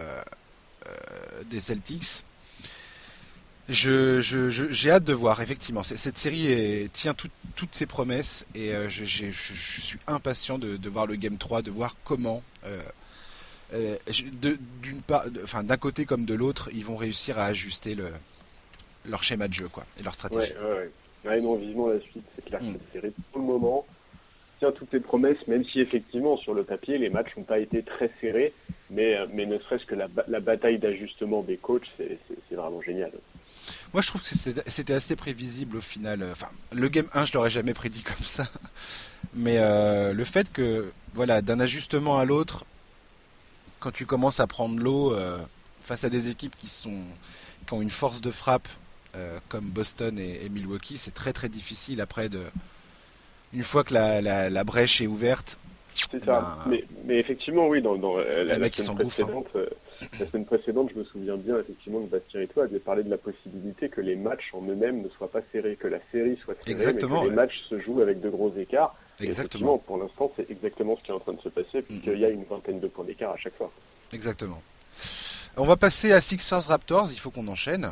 des Celtics. Je, j'ai hâte de voir, effectivement. Cette série tient toutes ses promesses et je, je, suis impatient de, de, voir le Game 3, de voir comment euh, d'une part, enfin d'un côté comme de l'autre, ils vont réussir à ajuster le, leur schéma de jeu, quoi, et leur stratégie. Ouais, ouais, ouais. non, vivement la suite, c'est clair. Mm. Cette série, pour le moment, tient toutes les promesses, même si effectivement sur le papier les matchs n'ont pas été très serrés, mais, euh, mais ne serait-ce que la, la bataille d'ajustement des coachs, c'est vraiment génial. Moi, je trouve que c'était assez prévisible au final. Enfin, le game 1, je l'aurais jamais prédit comme ça. Mais euh, le fait que, voilà, d'un ajustement à l'autre, quand tu commences à prendre l'eau euh, face à des équipes qui sont qui ont une force de frappe euh, comme Boston et, Milwaukee, c'est très très difficile après de une fois que la, la, brèche est ouverte. C'est ça. Ben, mais, mais, effectivement, oui, dans, dans la, la, semaine hein. précédente, euh, la semaine précédente, je me souviens bien effectivement que Bastien et toi aviez parlé de la possibilité que les matchs en eux-mêmes ne soient pas serrés, que la série soit serrée, Exactement, mais que les matchs se jouent avec de gros écarts. Exactement. pour l'instant, c'est exactement ce qui est en train de se passer, puisqu'il y a une vingtaine de points d'écart à chaque fois. Exactement. On va passer à Sixers Raptors, il faut qu'on enchaîne.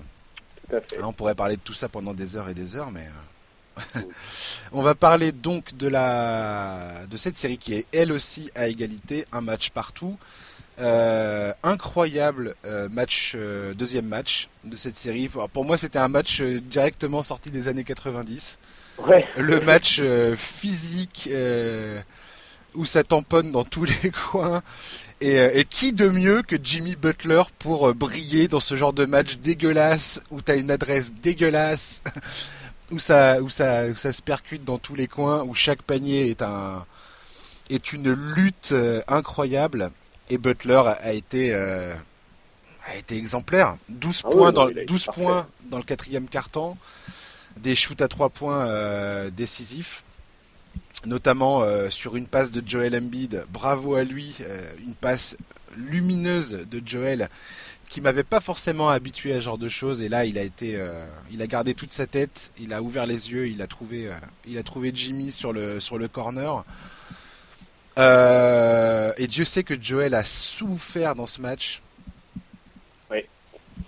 Tout à fait. on pourrait parler de tout ça pendant des heures et des heures, mais. Euh, on va parler donc de la de cette série qui est elle aussi à égalité, un match partout. Euh, incroyable euh, match, deuxième match de cette série. Pour moi, c'était un match directement sorti des années 90. Le match euh, physique euh, où ça tamponne dans tous les coins. Euh, et, qui de mieux que Jimmy Butler pour briller dans ce genre de match dégueulasse où t'as une adresse dégueulasse, où ça, où ça, où ça se percute dans tous les coins, où chaque panier est un est une lutte incroyable. Et Butler a été a été exemplaire. 12 ah points dans 12 points dans le quatrième quart-temps des shoots à trois points euh, décisifs, notamment euh, sur une passe de Joel Embiid. Bravo à lui, euh, une passe lumineuse de Joel qui m'avait pas forcément habitué à ce genre de choses. Et là il a été il a gardé toute sa tête il a ouvert les yeux il a trouvé Jimmy sur le sur le corner. Et Dieu sait que Joel a souffert dans ce match.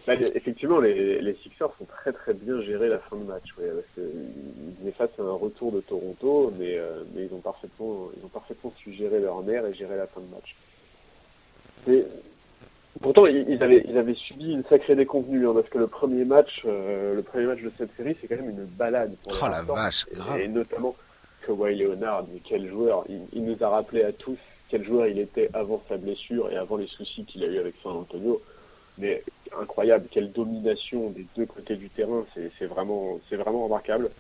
Bah, effectivement, les, Sixers ont très très bien géré la fin de match. Ouais, parce ils étaient face à un retour de Toronto, mais, euh, mais ils, ont parfaitement, ils ont parfaitement su gérer leur nerf et gérer la fin de match. Et, pourtant, ils avaient, ils avaient subi une sacrée déconvenue, hein, parce que le premier match, euh, le premier match de cette série, c'est quand même une balade pour oh, la vache, et, et, notamment Kawhi Leonard, mais quel joueur il, il, nous a rappelé à tous quel joueur il était avant sa blessure et avant les soucis qu'il a eu avec San Antonio mais incroyable, quelle domination des deux côtés du terrain, c'est vraiment, vraiment remarquable.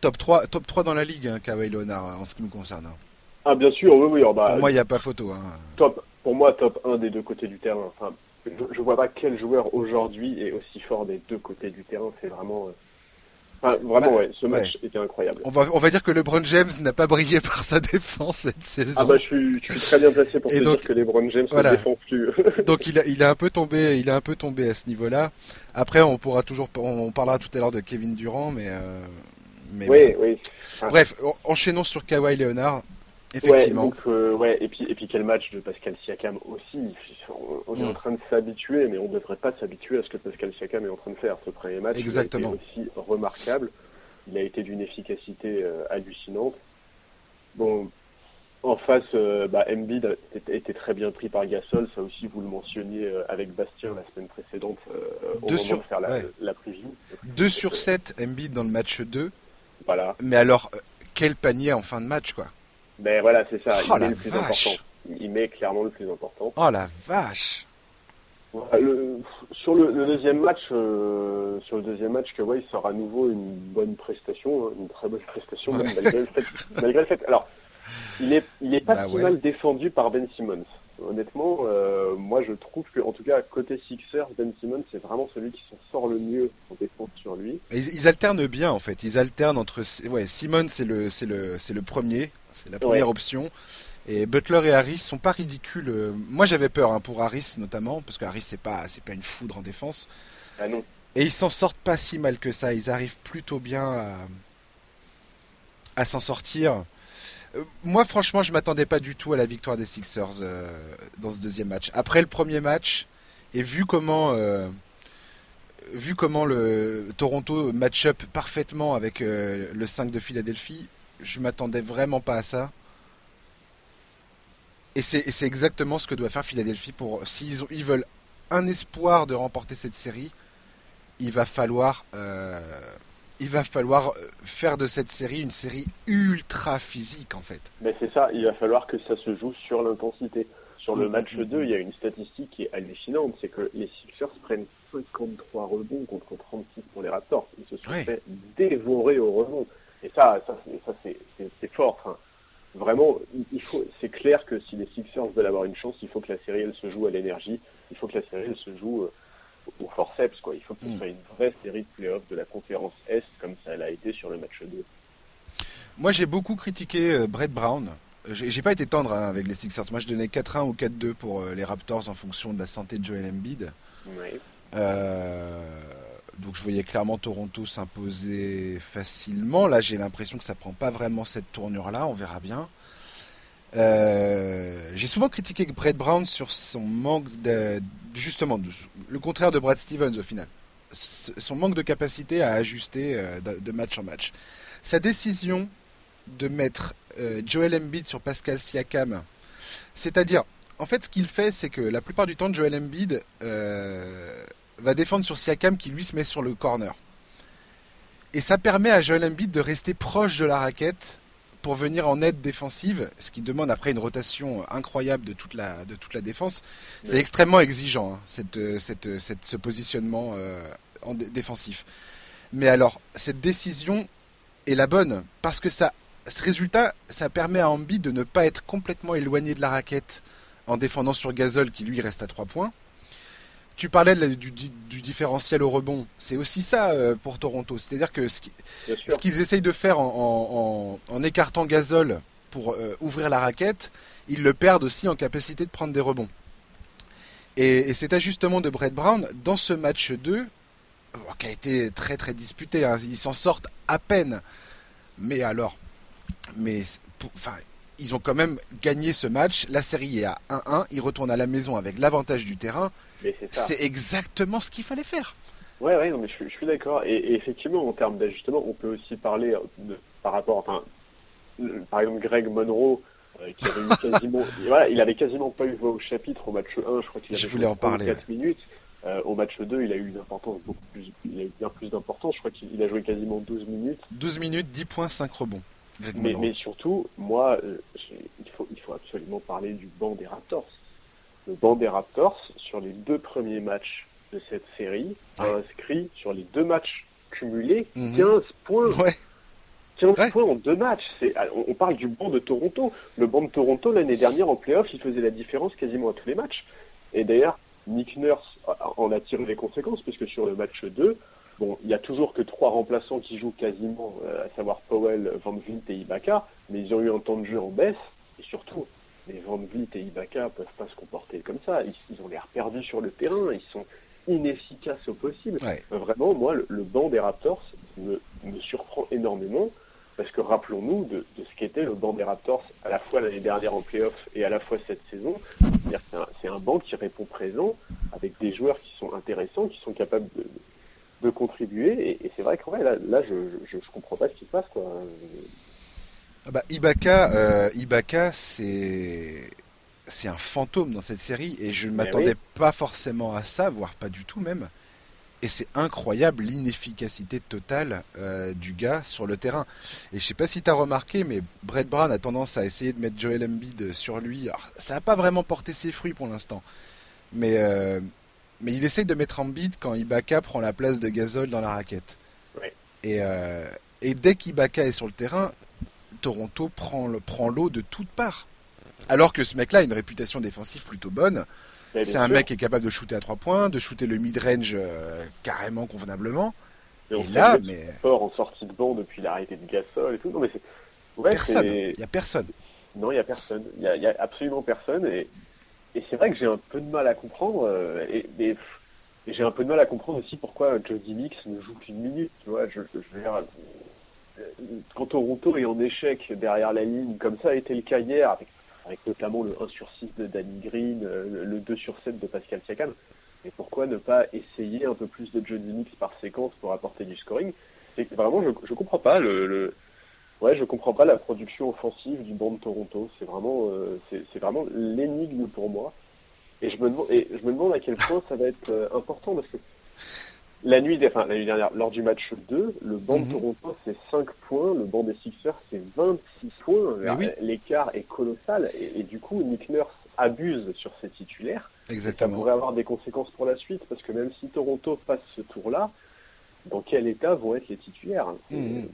Top 3, top 3 dans la ligue, hein, Kawhi Leonard, en ce qui me concerne. Hein. Ah, bien sûr, oui, oui. Oh, bah, pour moi, il n'y a pas photo. Hein. Top, pour moi, top 1 des deux côtés du terrain. Enfin, je, ne vois pas quel joueur aujourd'hui est aussi fort des deux côtés du terrain. C'est vraiment, vraiment, bah, ouais, ce match était incroyable. On va, on va dire que LeBron James n'a pas brillé par sa défense cette saison. Ah bah, je suis, je suis très bien placé pour te dire que LeBron James ne défend plus. donc il a, il a un peu tombé, il a un peu tombé à ce niveau-là. Après, on pourra toujours, on parlera tout à l'heure de Kevin Durant, mais. Euh, mais oui, oui. Bref, enchaînons sur Kawhi Leonard. Effectivement. Ouais, donc, euh, ouais, et puis, et puis quel match de Pascal Siakam aussi. On, est en mm. train de s'habituer, mais on ne devrait pas s'habituer à ce que Pascal Siakam est en train de faire. Ce premier match Exactement. aussi remarquable. Il a été d'une efficacité euh, hallucinante. Bon, en face, euh, bah, Embiid était très bien pris par Gasol. Ça aussi, vous le mentionniez avec Bastien la semaine précédente au moment de faire la, la preview. 2 sur 7 Embiid dans le match 2. Voilà. Mais alors, quel panier en fin de match, quoi ben voilà, c'est ça. Oh il met le plus important. Il met clairement le plus important. Oh la vache. sur le, deuxième match, euh, sur le deuxième match, Kawhi sort à nouveau une bonne prestation, hein, une très bonne prestation, malgré, le fait, malgré le fait. Alors, il est, il est pas bah si mal défendu par Ben Simmons. Honnêtement, euh, moi je trouve que, en tout cas, côté Sixers, Ben Simmons c'est vraiment celui qui s'en sort le mieux en défense sur lui. Ils, alternent bien en fait. Ils alternent entre, ouais, Simmons c'est le, c'est le, c'est le premier, c'est la première option. Et Butler et Harris sont pas ridicules. Moi j'avais peur hein, pour Harris notamment parce que Harris c'est pas, c'est pas une foudre en défense. Ah non. Et ils s'en sortent pas si mal que ça. Ils arrivent plutôt bien à, à s'en sortir. Euh, moi, franchement, je m'attendais pas du tout à la victoire des Sixers euh, dans ce deuxième match. Après le premier match, et vu comment, euh, vu comment le Toronto match-up parfaitement avec le 5 de Philadelphie, je m'attendais vraiment pas à ça. Et c'est exactement ce que doit faire Philadelphie pour s'ils ils veulent un espoir de remporter cette série, il va falloir il va falloir euh, faire de cette série une série ultra physique en fait. Mais c'est ça, il va falloir que ça se joue sur l'intensité. Sur le match 2, mm, mm. il y a une statistique qui est hallucinante, c'est que les Sixers prennent 53 rebonds contre 36 pour les Raptors. Ils se sont fait dévorer au rebond. Et ça, ça, c'est fort. vraiment, il faut, c'est clair que si les Sixers veulent avoir une chance, il faut que la série elle se joue à l'énergie, il faut que la série elle se joue euh, au forceps. Quoi. Il faut que ce hmm. soit une vraie série de playoffs de la conférence Est, comme ça l'a été sur le match 2. Moi, j'ai beaucoup critiqué euh, Brett Brown. J'ai pas été tendre hein, avec les Sixers. Moi, je donnais 4-1 ou 4-2 pour euh, les Raptors en fonction de la santé de Joel Embiid. Euh, donc, je voyais clairement Toronto s'imposer facilement. Là, j'ai l'impression que ça prend pas vraiment cette tournure-là. On verra bien. Euh, j'ai souvent critiqué Brett Brown sur son manque de, justement, le contraire de Brad Stevens au final, son manque de capacité à ajuster euh, de, match en match. Sa décision de mettre euh, Joel Embiid sur Pascal Siakam, c'est-à-dire, en fait, ce qu'il fait, c'est que la plupart du temps, Joel Embiid va défendre sur Siakam qui lui se met sur le corner. Et ça permet à Joel Embiid de rester proche de la raquette pour venir en aide défensive, ce qui demande après une rotation incroyable de toute la, de toute la défense. C'est extrêmement exigeant, hein, cette, euh, cette, euh, cette, ce positionnement euh, en défensif. Mais alors, cette décision est la bonne, parce que ça, ce résultat, ça permet à Ambi de ne pas être complètement éloigné de la raquette en défendant sur Gasol qui lui reste à 3 points tu parlais du, différentiel au rebond. C'est aussi ça euh, pour Toronto. C'est-à-dire que ce, qu'ils essayent de faire en, écartant Gasol pour euh, ouvrir la raquette, ils le perdent aussi en capacité de prendre des rebonds. Et, cet ajustement de Brett Brown dans ce match 2, qui a été très très disputé, hein, ils s'en sortent à peine. Mais alors, mais enfin, ils ont quand même gagné ce match. La série est à 1-1. Ils retournent à la maison avec l'avantage du terrain. C'est exactement ce qu'il fallait faire. Ouais, ouais, non, mais je, suis d'accord. Et, effectivement, en termes d'ajustement, on peut aussi parler de, par rapport, enfin, par exemple, Greg Monroe, euh, qui avait eu quasiment, voilà, il avait quasiment pas eu voix au chapitre au match 1. Je crois qu'il avait je voulais en parler, 4 minutes. Euh, au match 2, il a eu une importance beaucoup plus, il a eu bien plus d'importance. Je crois qu'il a joué quasiment 12 minutes. 12 minutes, 10 points, 5 rebonds. Mais, mais, surtout, moi, euh, il, faut, il faut absolument parler du banc des Raptors. Le banc des Raptors, sur les deux premiers matchs de cette série, a inscrit sur les deux matchs cumulés 15 mhm. points. Ouais. 15 points en deux matchs. Ah, on, parle du banc de Toronto. Le banc de Toronto, l'année dernière, en playoff, il faisait la différence quasiment à tous les matchs. Et d'ailleurs, Nick Nurse en a tiré les conséquences, puisque sur le match 2, Bon, il y a toujours que trois remplaçants qui jouent quasiment, euh, à savoir Powell, Van Vliet et Ibaka, mais ils ont eu un temps de jeu en baisse, et surtout, les Van Vliet et Ibaka peuvent pas se comporter comme ça. Ils, ont l'air perdus sur le terrain, ils sont inefficaces au possible. Vraiment, moi, le, banc des Raptors me, me surprend énormément. Parce que rappelons-nous de, ce qu'était le banc des Raptors à la fois l'année dernière en playoff et à la fois cette saison. C'est un, banc qui répond présent avec des joueurs qui sont intéressants, qui sont capables de, contribuer. Et, c'est vrai que là, là je, je, comprends pas ce qui se passe. Quoi. Ah bah, Ibaka, euh, Ibaka c'est c'est un fantôme dans cette série et je ne m'attendais pas forcément à ça, voire pas du tout même. Et c'est incroyable l'inefficacité totale euh, du gars sur le terrain. Et je sais pas si tu as remarqué, mais Brett Brown a tendance à essayer de mettre Joel Embiid sur lui. ça n'a pas vraiment porté ses fruits pour l'instant. Mais, euh, mais il essaye de mettre Embiid quand Ibaka prend la place de Gasol dans la raquette. Et, euh, et dès qu'Ibaka est sur le terrain, Toronto prend l'eau de toutes parts. Alors que ce mec-là a une réputation défensive plutôt bonne. C'est un mec qui est capable de shooter à 3 points, de shooter le mid-range euh, carrément convenablement. Et, là, mais fort en sortie de banc depuis l'arrêté de Gasol et tout. Non mais personne. Il y a personne. Non, il y a personne. Il y a, absolument personne et, et c'est vrai que j'ai un peu de mal à comprendre euh, et, j'ai un peu de mal à comprendre aussi pourquoi Jody Mix ne joue qu'une minute. Tu vois, je, je veux dire, euh, quand Toronto est en échec derrière la ligne, comme ça a été le cas hier avec avec notamment le 1 sur 6 de Danny Green, euh, le 2 sur 7 de Pascal Siakam. Et pourquoi ne pas essayer un peu plus de Johnny Mix par séquence pour apporter du scoring? C'est vraiment, je, je comprends pas le, ouais, je comprends pas la production offensive du banc de Toronto. C'est vraiment, euh, c'est vraiment l'énigme pour moi. Et je me demande, et je me demande à quel point ça va être euh, important parce que la nuit, enfin, la nuit dernière, lors du match 2, le banc de mhm. Toronto, c'est 5 points, le banc des Sixers, c'est 26 points. L'écart est colossal, et, du coup, Nick Nurse abuse sur ses titulaires. Exactement. Ça pourrait avoir des conséquences pour la suite, parce que même si Toronto passe ce tour-là, dans quel état vont être les titulaires? Mhm.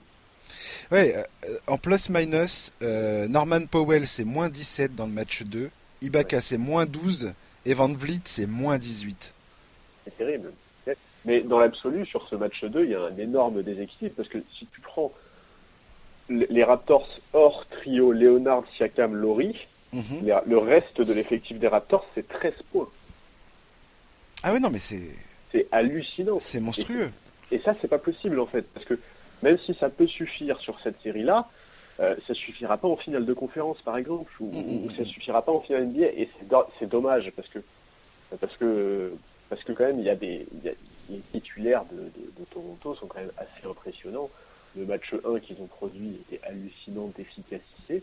Ouais, euh, en plus-minus, euh, Norman Powell, c'est moins 17 dans le match 2, Ibaka, c'est moins 12, et Van Vliet, c'est moins 18. C'est terrible. Mais dans l'absolu, sur ce match 2, il y a un énorme déséquilibre parce que si tu prends les Raptors hors trio Leonard, Siakam, Laurie, mhm. le reste de l'effectif des Raptors, c'est 13 points. Ah oui, non, mais c'est. C'est hallucinant. C'est monstrueux. Et, ça, c'est pas possible en fait, parce que même si ça peut suffire sur cette série-là, euh, ça suffira pas en finale de conférence par exemple, ou, mhm. ça suffira pas en finale NBA, et c'est dommage parce que parce que parce que quand même il y a des les titulaires de, Toronto sont quand même assez impressionnants. Le match 1 qu'ils ont produit était hallucinant d'efficacité.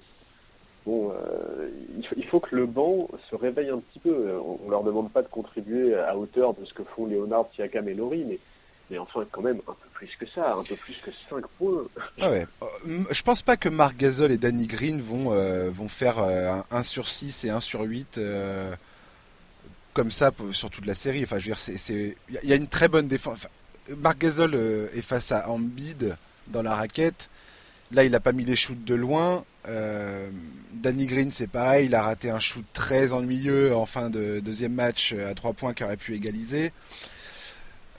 Bon, euh, il, faut, que le banc se réveille un petit peu. On, ne leur demande pas de contribuer à hauteur de ce que font Leonard, Siakam et Laurie, mais, mais enfin quand même un peu plus que ça, un peu plus que 5 points. Ah ouais. Euh, je pense pas que Marc Gasol et Danny Green vont, euh, vont faire un 1 sur 6 et 1 sur 8 comme ça sur toute la série. Enfin, je veux dire, il y a une très bonne défense. Marc Gasol euh, est face à Ambide dans la raquette. Là, il n'a pas mis les shoots de loin. Euh, Danny Green, c'est pareil, il a raté un shoot très ennuyeux en fin de deuxième match euh, à trois points qui aurait pu égaliser.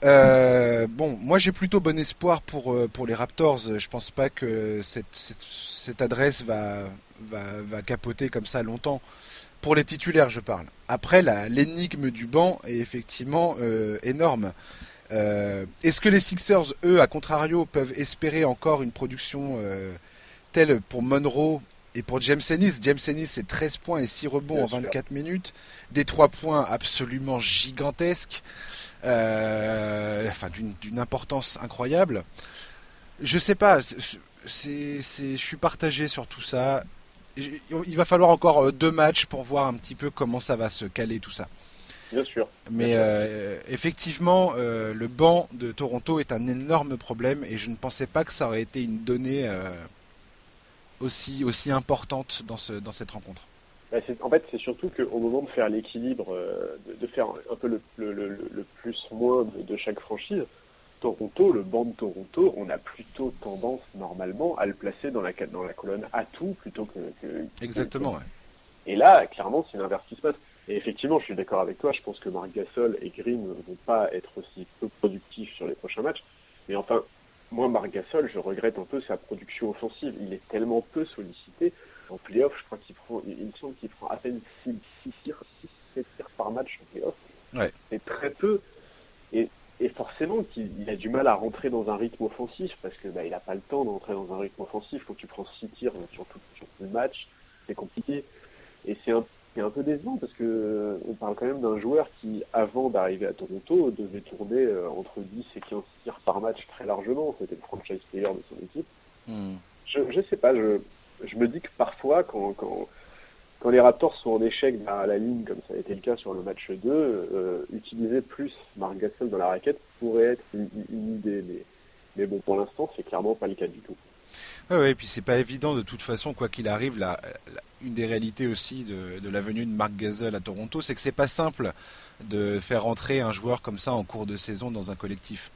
Bon, moi j'ai plutôt bon espoir pour, pour les Raptors. Je pense pas que cette, cette, adresse va, va, va, capoter comme ça longtemps. Pour les titulaires, je parle. Après, l'énigme du banc est effectivement euh, énorme. Euh, est-ce que les Sixers, eux, à contrario, peuvent espérer encore une production euh, telle pour Monroe et pour James Ennis? James Ennis, c'est 13 points et 6 rebonds en 24 minutes. Des 3 points absolument gigantesques. Enfin, d'une importance incroyable. Je sais pas. je suis partagé sur tout ça il va falloir encore euh, deux matchs pour voir un petit peu comment ça va se caler tout ça. Bien sûr. Mais euh, effectivement, euh, le banc de Toronto est un énorme problème et je ne pensais pas que ça aurait été une donnée aussi, aussi importante dans, ce, dans cette rencontre. Bah, en fait, c'est surtout qu'au moment de faire l'équilibre, de, faire un peu le, plus-moins de, chaque franchise, Toronto, le banc de Toronto, on a plutôt tendance normalement à le placer dans la, dans la colonne atout plutôt que. Exactement, Et là, clairement, c'est l'inverse qui se passe. Et effectivement, je suis d'accord avec toi, je pense que Marc Gasol et Green ne vont pas être aussi peu productifs sur les prochains matchs. Mais enfin, moi, Marc Gasol, je regrette un peu sa production offensive. Il est tellement peu sollicité. En playoff, je crois qu'il prend, il me semble qu'il prend à peine 6, tirs, 6, 7 tirs par match en playoff. Ouais. C'est très peu. Et, et forcément, qu'il a du mal à rentrer dans un rythme offensif parce que bah, il n'a pas le temps d'entrer dans un rythme offensif. Faut que tu prends 6 tirs sur tout, sur tout le match. C'est compliqué. Et c'est un un peu décevant parce que euh, on parle quand même d'un joueur qui, avant d'arriver à Toronto, devait tourner euh, entre 10 et 15 tirs par match très largement. C'était le franchise player de son équipe. Hmm. Je, je sais pas, je, je me dis que parfois, quand, quand, quand les Raptors sont en échec à la ligne, comme ça a été le cas sur le match 2, euh, utiliser plus Marc Gasol dans la raquette pourrait être une, une idée. Mais, mais bon, pour l'instant, c'est clairement pas le cas du tout. Ouais, ouais, et puis c'est pas évident de toute façon, quoi qu'il arrive. La, une des réalités aussi de, de la venue de Marc Gasol à Toronto, c'est que c'est pas simple de faire rentrer un joueur comme ça en cours de saison dans un collectif.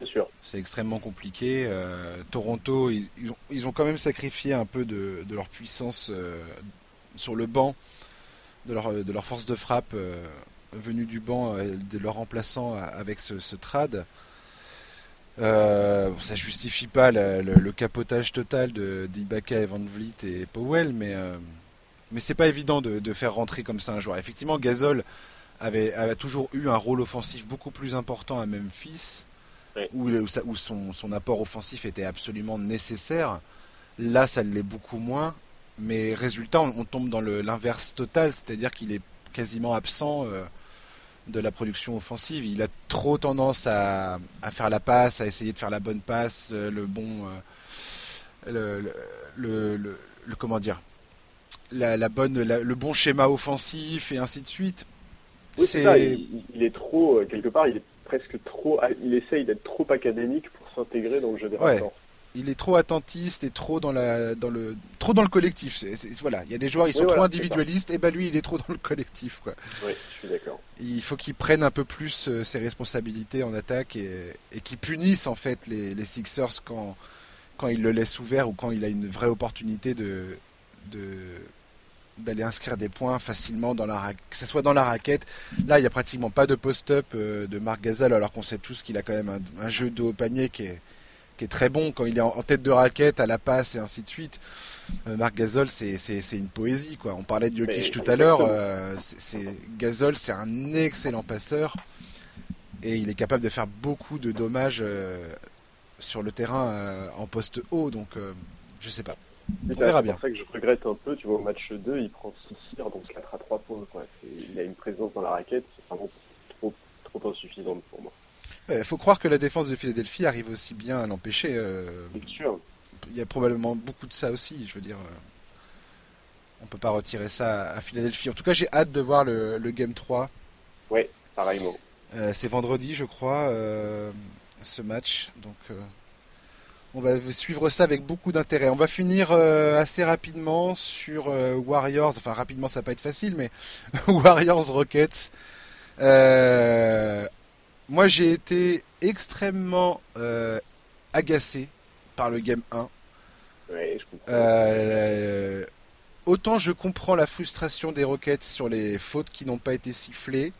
Bien sûr. C'est extrêmement compliqué. Euh, Toronto, ils, ils, ont, ils, ont, quand même sacrifié un peu de, de leur puissance euh, sur le banc, de leur, de leur force de frappe euh, venue du banc, euh, de leur remplaçant avec ce, ce trad. Euh, ça justifie pas le, le, le, capotage total de d'Ibaka, Van Vliet et Powell, mais euh, mais c'est pas évident de, de, faire rentrer comme ça un joueur. Effectivement, Gasol avait, avait toujours eu un rôle offensif beaucoup plus important à Memphis, oui. où, où, ça, où son, son, apport offensif était absolument nécessaire. Là, ça l'est beaucoup moins. Mais résultat, on, on tombe dans l'inverse total, c'est-à-dire qu'il est quasiment absent. Euh, de la production offensive. Il a trop tendance à, à, faire la passe, à essayer de faire la bonne passe, euh, le bon, euh, le, le, le, le, comment dire, la, la bonne, la, le bon schéma offensif et ainsi de suite. Oui, c'est ça. Il, il, est trop quelque part, il est presque trop, il essaye d'être trop académique pour s'intégrer dans le jeu des ouais. rapports il est trop attentiste et trop dans la dans le trop dans le collectif. C est, c est, voilà, il y a des joueurs ils sont oui, trop voilà, individualistes et ben lui il est trop dans le collectif quoi. Oui, je suis d'accord. Il faut qu'il prenne un peu plus euh, ses responsabilités en attaque et, et qu'il punisse en fait les, les Sixers quand quand il le laisse ouvert ou quand il a une vraie opportunité de de d'aller inscrire des points facilement dans la que ce soit dans la raquette. Là, il y a pratiquement pas de post-up euh, de Marc Gasol alors qu'on sait tous qu'il a quand même un, un jeu de haut panier qui est qui est très bon quand il est en, tête de raquette, à la passe et ainsi de suite. Euh, Marc Gasol, c'est une poésie quoi. On parlait de Jokic tout à l'heure. Euh, c'est Gasol, c'est un excellent passeur et il est capable de faire beaucoup de dommages euh, sur le terrain euh, en poste haut. Donc, je sais pas. On verra bien. C'est ça que je regrette un peu. Tu vois, au match 2, il prend 6 tirs, donc 4 à 3 points. Quoi. Il a une présence dans la raquette, c'est vraiment trop, trop insuffisante pour moi. Il faut croire que la défense de Philadelphie arrive aussi bien à l'empêcher. Euh, sûr. Il y a probablement beaucoup de ça aussi. Je veux dire, euh, on peut pas retirer ça à Philadelphie. En tout cas, j'ai hâte de voir le, le Game 3. Oui, pareillement. Euh, C'est vendredi, je crois, euh, ce match. Donc, euh, on va suivre ça avec beaucoup d'intérêt. On va finir assez rapidement sur Warriors. Enfin, rapidement, ça va pas être facile, mais Warriors Rockets. Moi j'ai été extrêmement euh, agacé par le game 1. Ouais, je euh, autant je comprends la frustration des Rockets sur les fautes qui n'ont pas été sifflées,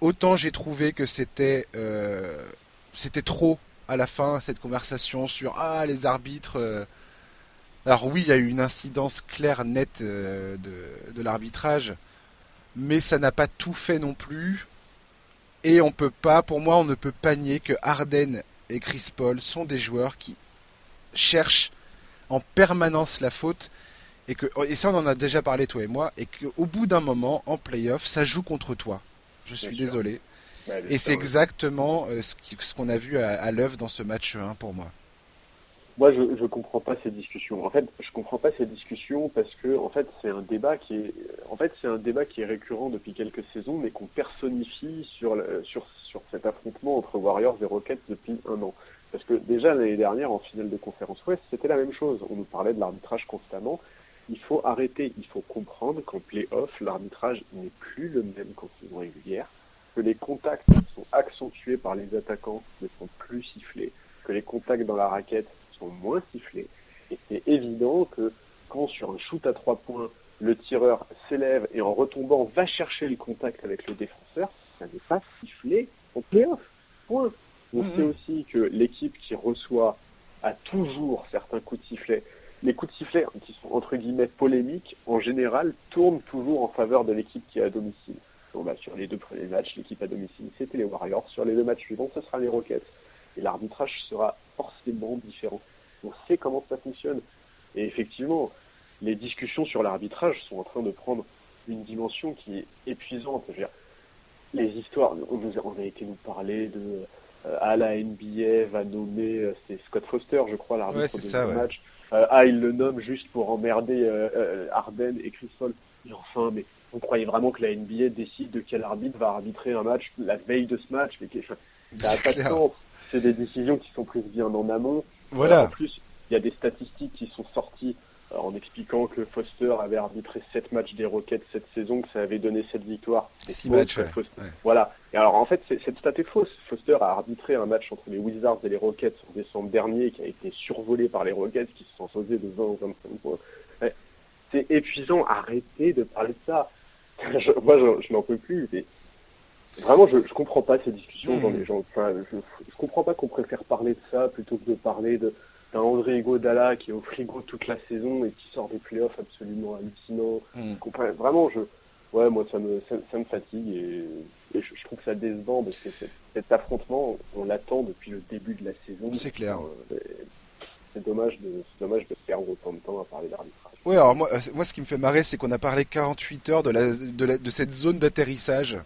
autant j'ai trouvé que c'était euh, c'était trop à la fin cette conversation sur ah les arbitres. Alors oui, il y a eu une incidence claire, nette de, de l'arbitrage, mais ça n'a pas tout fait non plus. Et on peut pas, pour moi, on ne peut pas nier que Harden et Chris Paul sont des joueurs qui cherchent en permanence la faute et que et ça on en a déjà parlé toi et moi et qu'au bout d'un moment en playoff ça joue contre toi. Je suis Bien désolé. Et c'est exactement euh, ce qu'on a vu à, à l'œuvre dans ce match 1 pour moi. Moi, je ne comprends pas ces discussions. En fait, je comprends pas ces discussions parce que, en fait, c'est un débat qui est, en fait, c'est un débat qui est récurrent depuis quelques saisons, mais qu'on personnifie sur, le, sur, sur cet affrontement entre Warriors et Rockets depuis un an. Parce que déjà l'année dernière, en finale de conférence Ouest, c'était la même chose. On nous parlait de l'arbitrage constamment. Il faut arrêter, il faut comprendre qu'en play-off, l'arbitrage n'est plus le même qu'en saison régulière, que les contacts sont accentués par les attaquants ne sont plus sifflés, que les contacts dans la raquette sont moins sifflés. Et c'est évident que quand sur un shoot à trois points, le tireur s'élève et en retombant va chercher le contact avec le défenseur, ça n'est pas sifflé en playoff. Point. On sait aussi que l'équipe qui reçoit a toujours certains coups de sifflet. Les coups de sifflet qui sont entre guillemets polémiques, en général, tournent toujours en faveur de l'équipe qui est à domicile. Bah, sur les deux premiers matchs, l'équipe à domicile, c'était les Warriors. Sur les deux matchs suivants, ce sera les Rockets. Et l'arbitrage sera forcément différent. On sait comment ça fonctionne. Et effectivement, les discussions sur l'arbitrage sont en train de prendre une dimension qui est épuisante. Je veux dire, les histoires, on, nous a, on a été nous parler de euh, à la NBA va nommer, euh, c'est Scott Foster, je crois, l'arbitre Ouais, de ça, ce ouais. match. Euh, ah, il le nomme juste pour emmerder euh, euh, Harden et Chris Paul. Mais enfin, mais vous croyez vraiment que la NBA décide de quel arbitre va arbitrer un match la veille de ce match Mais ça n'a pas de sens. C'est des décisions qui sont prises bien en amont. Euh, en Voilà. plus, il y a des statistiques qui sont sorties euh, en expliquant que Foster avait arbitré 7 matchs des Rockets cette saison, que ça avait donné 7 victoires. C'est Six faux, matchs, que ouais. Voilà. Et alors en fait, cette stat est fausse. Foster a arbitré un match entre les Wizards et les Rockets en décembre dernier, qui a été survolé par les Rockets, qui se sont posés de 20 ou 25 points. Ouais. C'est épuisant. Arrêtez de parler de ça. Je- moi, je, je n'en peux plus. mais Vraiment, je, je comprends pas ces discussions dans les gens. Enfin, je, je comprends pas qu'on préfère parler de ça plutôt que de parler de d'un André Godala qui est au frigo toute la saison et qui sort des playoffs absolument hallucinants. Mm. Comprends- Vraiment, je, ouais, moi, ça me, ça, ça me fatigue et, et je, je trouve ça décevant parce que cet, affrontement, on l'attend depuis le début de la saison. C'est clair. Euh, C'est dommage de, dommage de perdre autant de temps à parler d'arbitrage. Ouais, alors moi, euh, moi, ce qui me fait marrer, c'est qu'on a parlé 48 heures de, la, de, la- de cette zone d'atterrissage.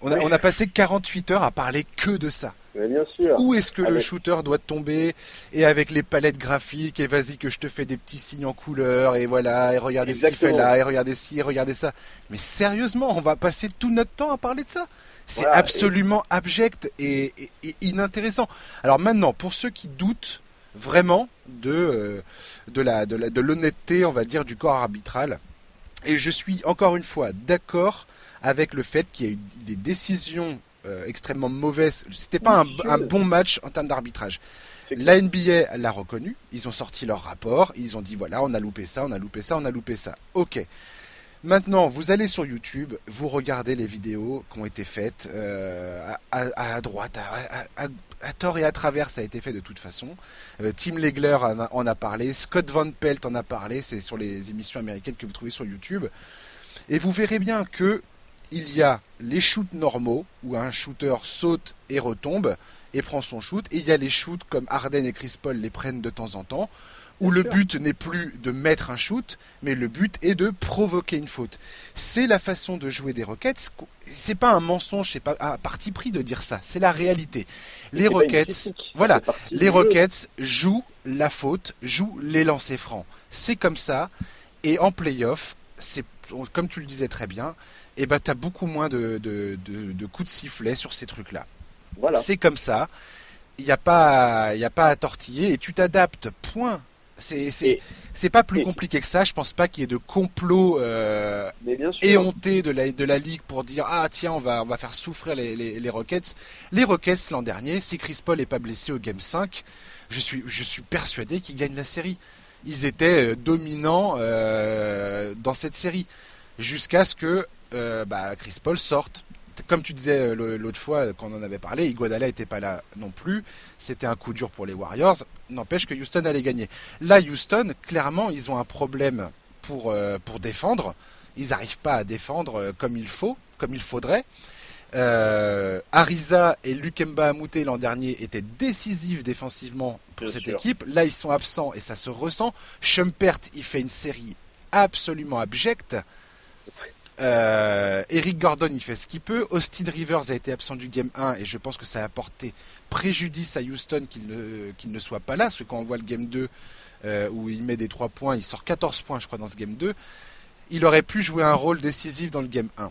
On a, Oui. on a passé 48 heures à parler que de ça. Mais bien sûr. Où est-ce que le shooter doit tomber Et avec les palettes graphiques, et vas-y que je te fais des petits signes en couleur, et voilà, et regardez ce qu'il fait là, et regardez ci, et regardez ça. Mais sérieusement, on va passer tout notre temps à parler de ça C'est Voilà, et- absolument abject et, et- et inintéressant. Alors maintenant, pour ceux qui doutent vraiment de, euh, de la de la- de l'honnêteté, on va dire, du corps arbitral, et je suis encore une fois d'accord avec le fait qu'il y a eu des décisions euh, extrêmement mauvaises. C'était pas un, bon match en termes d'arbitrage. La NBA l'a reconnu. Ils ont sorti leur rapport. Ils ont dit voilà, on a loupé ça, on a loupé ça, on a loupé ça. Ok. Maintenant, vous allez sur YouTube, vous regardez les vidéos qui ont été faites euh, à, à- à droite, à, tort et à travers, ça a été fait de toute façon. Euh, Tim Legler en a parlé, Scott Van Pelt en a parlé, c'est sur les émissions américaines que vous trouvez sur YouTube. Et vous verrez bien que il y a les shoots normaux où un shooter saute et retombe et prend son shoot, et il y a les shoots comme Harden et Chris Paul les prennent de temps en temps, où Bien le sûr. but n'est plus de mettre un shoot, mais le but est de provoquer une faute. C'est la façon de jouer des Rockets. C'est pas un mensonge, c'est pas un parti pris de dire ça. C'est la réalité. Les Rockets, voilà, les. Rockets jouent la faute, jouent les lancers francs. C'est comme ça. Et en playoff, c'est comme tu le disais très bien, et ben t'as beaucoup moins de, de, de- de coups de sifflet sur ces trucs-là. Voilà. C'est comme ça. Il n'y a pas, il y a pas à tortiller et tu t'adaptes. Point. C'est, c'est, Et- c'est pas plus et- compliqué que ça. Je pense pas qu'il y ait de complot euh, éhonté de la, de la ligue pour dire ah tiens on va, on va faire souffrir les, les, les Rockets. Les Rockets l'an dernier, si Chris Paul est pas blessé au game 5, je suis, je suis persuadé qu'ils gagnent la série. Ils étaient euh, dominants euh, dans cette série jusqu'à ce que euh, bah, Chris Paul sorte. Comme tu disais l'autre fois quand on en avait parlé, Iguodala n'était pas là non plus. C'était un coup dur pour les Warriors. N'empêche que Houston allait gagner. Là, Houston, clairement, ils ont un problème pour, pour défendre. Ils n'arrivent pas à défendre comme il faut, comme il faudrait. Euh, Ariza et Lukemba Amouté l'an dernier étaient décisifs défensivement pour Bien cette sûr. équipe. Là, ils sont absents et ça se ressent. Schumpert, il fait une série absolument abjecte. Euh, Eric Gordon, il fait ce qu'il peut. Austin Rivers a été absent du game 1 et je pense que ça a apporté préjudice à Houston qu'il ne, qu'il ne soit pas là. Parce que quand on voit le game 2 euh, où il met des 3 points, il sort 14 points, je crois, dans ce game 2. Il aurait pu jouer un rôle décisif dans le game 1.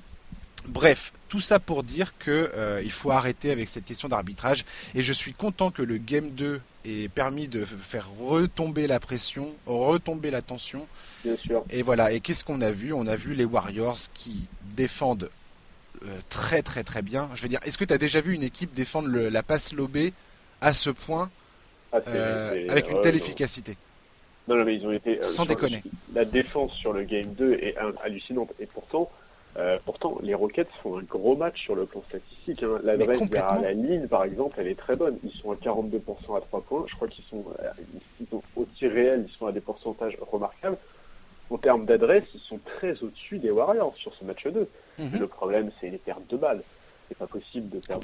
Bref, tout ça pour dire que euh, il faut arrêter avec cette question d'arbitrage et je suis content que le game 2 ait permis de faire retomber la pression, retomber la tension Bien sûr. et voilà, et qu'est-ce qu'on a vu? On a vu les Warriors qui défendent euh, très très très bien. Je veux dire, est-ce que tu as déjà vu une équipe défendre le- la passe lobée à ce point Ah, euh, avec une telle efficacité? Non, non, mais ils ont été. Sans déconner. La défense sur le game 2 est hallucinante. Et pourtant, Euh, pourtant, les Rockets font un gros match sur le plan statistique. Hein. L'adresse derrière la ligne, par exemple, elle est très bonne. Ils sont à 42% à 3 points. Je crois qu'ils sont, euh, au tir réel, ils sont à des pourcentages remarquables. En termes d'adresse, ils sont très au-dessus des Warriors sur ce match 2. Mhm. Le problème, c'est les pertes de balles. C'est pas possible de perdre.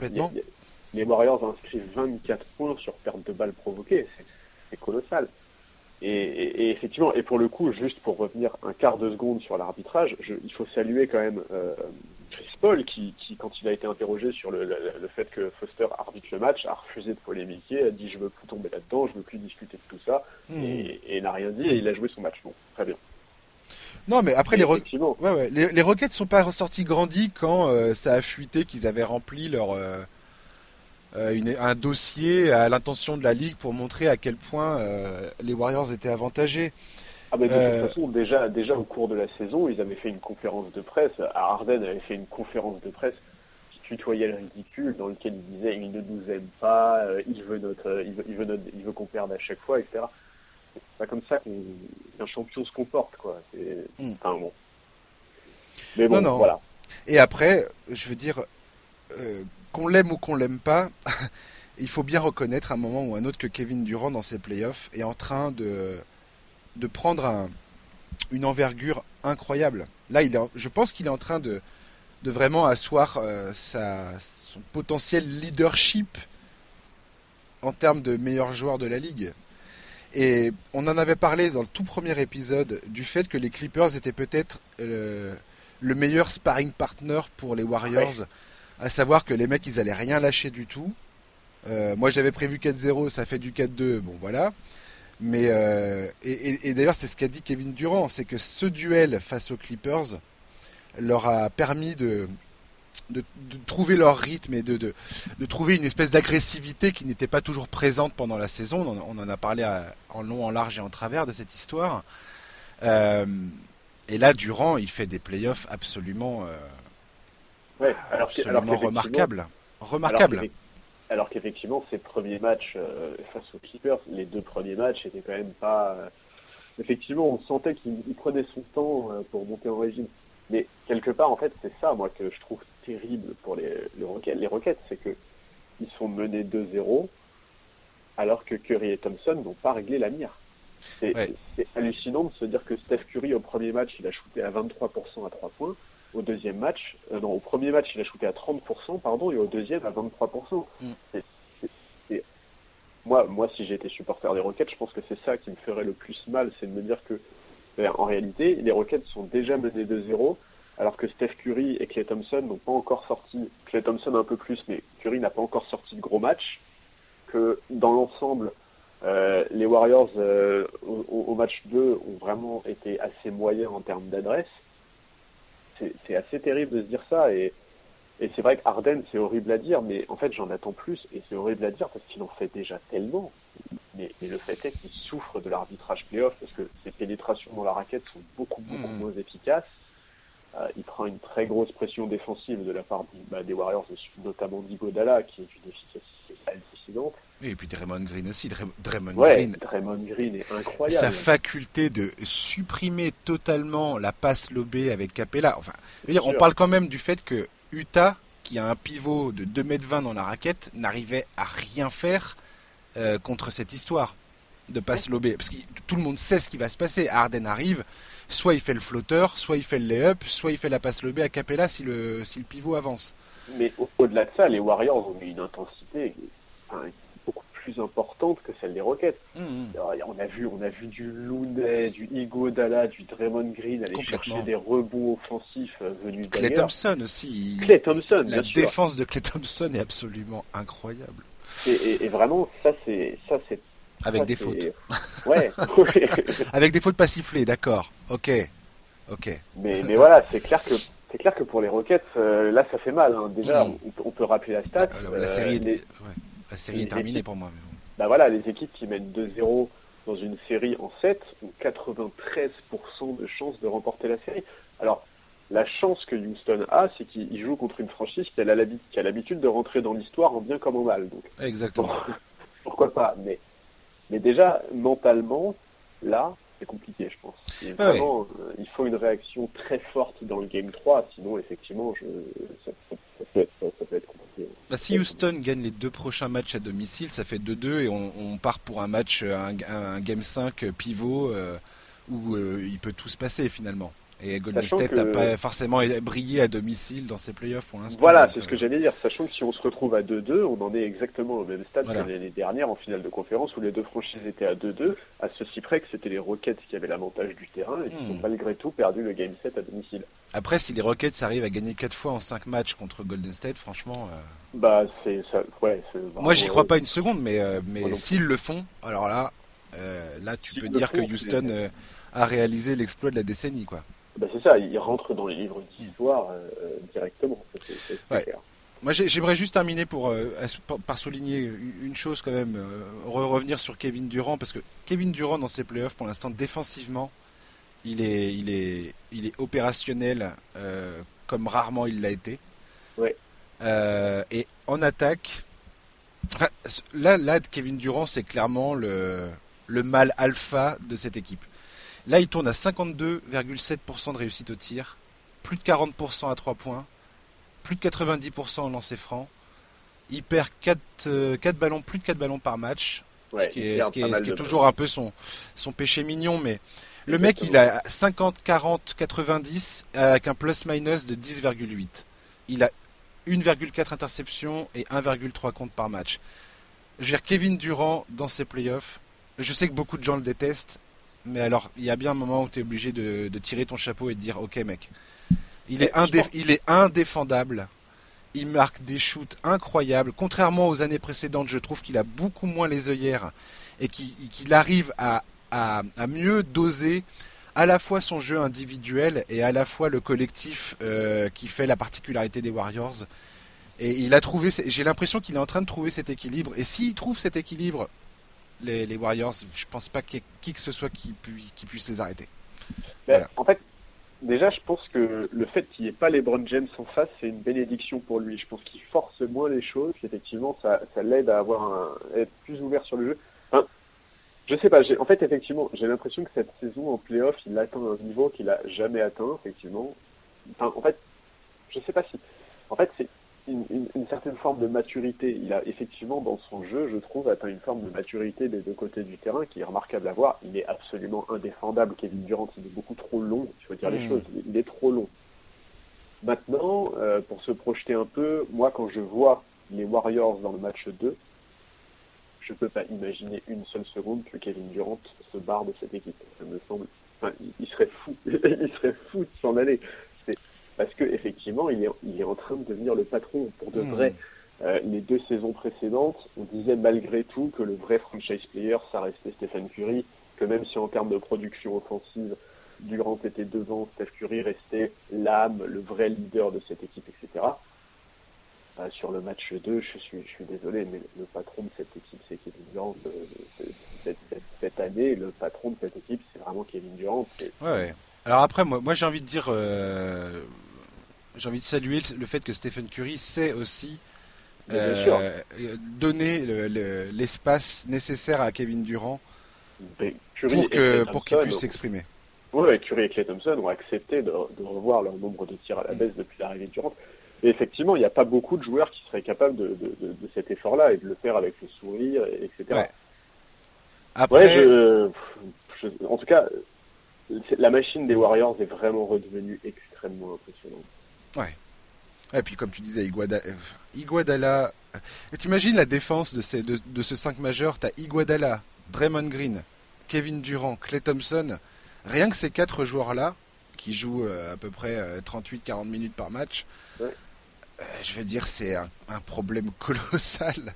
Les Warriors inscrivent 24 points sur perte de balles provoquées. C'est colossal. Et, effectivement, et pour le coup, juste pour revenir un quart de seconde sur l'arbitrage, il faut saluer quand même euh, Chris Paul qui, quand il a été interrogé sur le, fait que Foster arbitre le match, a refusé de polémiquer, a dit je veux plus tomber là-dedans, je veux plus discuter de tout ça, mmh. et, n'a rien dit et il a joué son match. Bon, très bien. Non, mais après, les, ouais, les, les, Rockets sont pas ressortis grandis quand euh, ça a fuité qu'ils avaient rempli leur, euh, euh, un dossier à l'intention de la ligue pour montrer à quel point euh, les Warriors étaient avantagés. Ah de toute euh, façon, déjà, déjà au cours de la saison, ils avaient fait une conférence de presse. Arden avait fait une conférence de presse qui tutoyait le ridicule, dans lequel il disait il ne nous aime pas, il veut notre, il veut, il veut, il veut qu'on perde à chaque fois, etc. C'est pas comme ça qu'un champion se comporte, quoi. Hmm. Enfin bon. Mais bon, voilà. Et après, je veux dire, qu'on l'aime ou qu'on l'aime pas, il faut bien reconnaître à un moment ou un autre que Kevin Durant dans ses playoffs est en train de, de prendre une envergure incroyable. Là, il est, je pense qu'il est en train de, de vraiment asseoir euh, son potentiel leadership en termes de meilleur joueur de la ligue. Et on en avait parlé dans le tout premier épisode du fait que les Clippers étaient peut-être le meilleur sparring partner pour les Warriors à savoir que les mecs ils allaient rien lâcher du tout. Euh, moi j'avais prévu 4-0, ça fait du 4-2, bon voilà. Mais euh, et, d'ailleurs c'est ce qu'a dit Kevin Durant, c'est que ce duel face aux Clippers leur a permis de, trouver leur rythme et de, de, trouver une espèce d'agressivité qui n'était pas toujours présente pendant la saison. On en, a parlé en long, en large et en travers de cette histoire. Euh, et là, Durant, il fait des playoffs absolument alors absolument remarquable. Remarquable. Alors qu'effectivement, ces premiers matchs euh, face aux Clippers, les deux premiers matchs étaient quand même pas. Euh, effectivement, on sentait qu'il prenait son temps euh, pour monter en régime. Mais quelque part, en fait, c'est ça, moi, que je trouve terrible pour les, les Rockets. Les Rockets, c'est que ils sont menés 2-0, alors que Curry et Thompson n'ont pas réglé la mire. C'est hallucinant de se dire que Steph Curry, au premier match, il a shooté à 23% à 3 points au deuxième match, euh, non, au premier match, il a shooté à 30%, pardon, et au deuxième à 23%. Mm. Moi, moi, si j'étais supporter des Rockets, je pense que c'est ça qui me ferait le plus mal, c'est de me dire que, ben, en réalité, les Rockets sont déjà menés de 0 alors que Steph Curry et Clay Thompson n'ont pas encore sorti, Clay Thompson un peu plus, mais Curry n'a pas encore sorti de gros match, que dans l'ensemble, euh, les Warriors euh, au, au, match 2 ont vraiment été assez moyens en termes d'adresse c'est assez terrible de se dire ça. Et, et c'est vrai qu'Arden, c'est horrible à dire, mais en fait, j'en attends plus. Et c'est horrible à dire parce qu'il en fait déjà tellement. Mais, le fait est qu'il souffre de l'arbitrage playoff parce que ses pénétrations dans la raquette sont beaucoup, beaucoup hmm. moins efficaces. Euh, il prend une très grosse pression défensive de la part bah, des Warriors, notamment d'Igodala, qui est une efficacité hallucinante. Et puis Draymond Green aussi. Draymond, Green, Draymond Green est incroyable. Sa faculté de supprimer totalement la passe lobée avec Capella. Enfin, on parle quand même du fait que Utah, qui a un pivot de 2m20 dans la raquette, n'arrivait à rien faire euh, contre cette histoire de passe lobée. Parce que tout le monde sait ce qui va se passer. Arden arrive, soit il fait le flotteur, soit il fait le lay-up, soit il fait la passe lobée à Capella si le, si le pivot avance. Mais au-delà de ça, les Warriors ont une intensité beaucoup plus importante que celle des Rockets. Mmh, mmh. On a vu, on a vu du Looney, du Iguodala, du Draymond Green aller chercher des rebonds offensifs euh, venus Clay Thompson aussi. Clay Thompson, La défense de Clay Thompson est absolument incroyable. Et, et vraiment, ça c'est ça c'est avec des fautes. Ouais. Avec des fautes pas sifflées, d'accord. Ok. Ok. Mais, mais voilà, c'est clair que c'est clair que pour les Rockets, euh, là, ça fait mal. Hein. Déjà, hmm. on, peut rappeler la stat. la, euh, série, est, la série est terminée pour moi. Bah voilà, les équipes qui mènent 2-0 dans une série en 7 ont 93% de chances de remporter la série. Alors, la chance que Houston a, c'est qu'il joue contre une franchise qui a l'habitude de rentrer dans l'histoire en bien comme en mal. Donc, Exactement. pourquoi pas Mais mais déjà, mentalement, là, c'est compliqué, je pense. vraiment, euh, il faut une réaction très forte dans le Game 3, sinon, effectivement, je, ça, peut, être, ça, peut, être, compliqué. Bah, si Houston gagne les deux prochains matchs à domicile, ça fait 2-2 et on, on, part pour un match, un, un Game 5 pivot euh, où euh, il peut tout se passer finalement. Et Golden State n'a pas forcément brillé à domicile dans ses playoffs pour l'instant. Voilà, c'est ce que j'allais dire. Sachant que si on se retrouve à 2-2, on en est exactement au même stade que l'année dernière en finale de conférence où les deux franchises étaient à 2-2, à ceci près que c'était les Rockets qui avaient l'avantage du terrain et qui ont hmm. malgré tout perdu le game 7 à domicile. Après, si les Rockets arrivent à gagner 4 fois en 5 matchs contre Golden State, franchement. Euh, bah, c'est ça. Ouais, Moi, j'y crois pas une seconde, mais, euh, mais s'ils le font, alors là, euh, là, tu peux dire que Houston a réalisé l'exploit de la décennie, quoi. Bah c'est ça, il rentre dans les livres d'histoire euh, directement. Moi, j'aimerais juste terminer pour, euh, par souligner une chose quand même, euh, revenir sur Kevin Durant, parce que Kevin Durant dans ses playoffs, pour l'instant, défensivement, il est, il est, il est opérationnel comme rarement il l'a été. Ouais. et en attaque, enfin, là, là, Kevin Durant, c'est clairement le, le mal alpha de cette équipe. Là, il tourne à 52,7% de réussite au tir, plus de 40% à 3 points, plus de 90% en lancer franc. Il perd 4, euh, ballons, plus de 4 ballons par match, ce qui est, toujours un peu son, son péché mignon, mais le mec, il a 50, 40, 90 avec un plus-minus de 10,8. Il a 1,4 interceptions et 1,3 comptes par match. Je veux dire, Kevin Durant dans ses playoffs, je sais que beaucoup de gens le détestent, mais alors, il y a bien un moment où tu es obligé de, tirer ton chapeau et de dire Ok, mec, il est, il est indéfendable. Il marque des shoots incroyables. Contrairement aux années précédentes, je trouve qu'il a beaucoup moins les œillères et qu'il arrive à, mieux doser à la fois son jeu individuel et à la fois le collectif euh, qui fait la particularité des Warriors. Et il a trouvé, j'ai l'impression qu'il est en train de trouver cet équilibre. Et s'il trouve cet équilibre les, Warriors, je pense pas qu'il y ait qui que ce soit qui, qui puisse les arrêter. Ben, en fait, déjà, je pense que le fait qu'il n'y ait pas les LeBron James en face, c'est une bénédiction pour lui. Je pense qu'il force moins les choses, effectivement, ça, ça l'aide à avoir un, être plus ouvert sur le jeu. Enfin, je sais pas, en fait, effectivement, j'ai l'impression que cette saison en playoff, il atteint un niveau qu'il a jamais atteint, effectivement. Enfin, en fait, je sais pas si. En fait, c'est une, une, certaine forme de maturité. Il a effectivement dans son jeu, je trouve, atteint une forme de maturité des deux côtés du terrain qui est remarquable à voir. Il est absolument indéfendable. Kevin Durant, il est beaucoup trop long. Il faut dire les hmm. choses. Il est trop long. Maintenant, euh, pour se projeter un peu, moi, quand je vois les Warriors dans le match 2, je peux pas imaginer une seule seconde que Kevin Durant se barre de cette équipe. Ça me semble, enfin, il serait fou, il serait fou de s'en aller parce que effectivement, il est, il est en train de devenir le patron pour de hmm. vrai. Euh, les deux saisons précédentes, on disait malgré tout que le vrai franchise player, ça restait Stephen Curry, que même si en termes de production offensive, Durant était devant, Steph Curry restait l'âme, le vrai leader de cette équipe, etc. Euh, sur le match 2, je suis, je suis désolé, mais le patron de cette équipe, c'est Kevin Durant. Euh, cette, cette, année, le patron de cette équipe, c'est vraiment Kevin Durant. Ouais, Alors après, moi, moi j'ai envie de dire, j'ai envie de saluer le fait que Stephen Curry sait aussi euh, donner l'espace nécessaire à Kevin Durant pour que pour qu'il puisse s'exprimer. Oui, Curry et Clay Thompson ont accepté de, revoir leur nombre de tirs à la mm. baisse depuis l'arrivée de Durant. Et effectivement, il n'y a pas beaucoup de joueurs qui seraient capables de, cet effort-là et de le faire avec le sourire, etc. Après, en tout cas, la machine des Warriors est vraiment redevenue extrêmement impressionnante. Ouais. Et puis comme tu disais, euh, Iguodala euh, t'imagines la défense de, ces, de, de ce 5 majeur, t'as Iguodala, Draymond Green, Kevin Durant, Clay Thompson, rien que ces quatre joueurs-là, qui jouent euh, à peu près 38-40 minutes par match, je veux dire, c'est un, problème colossal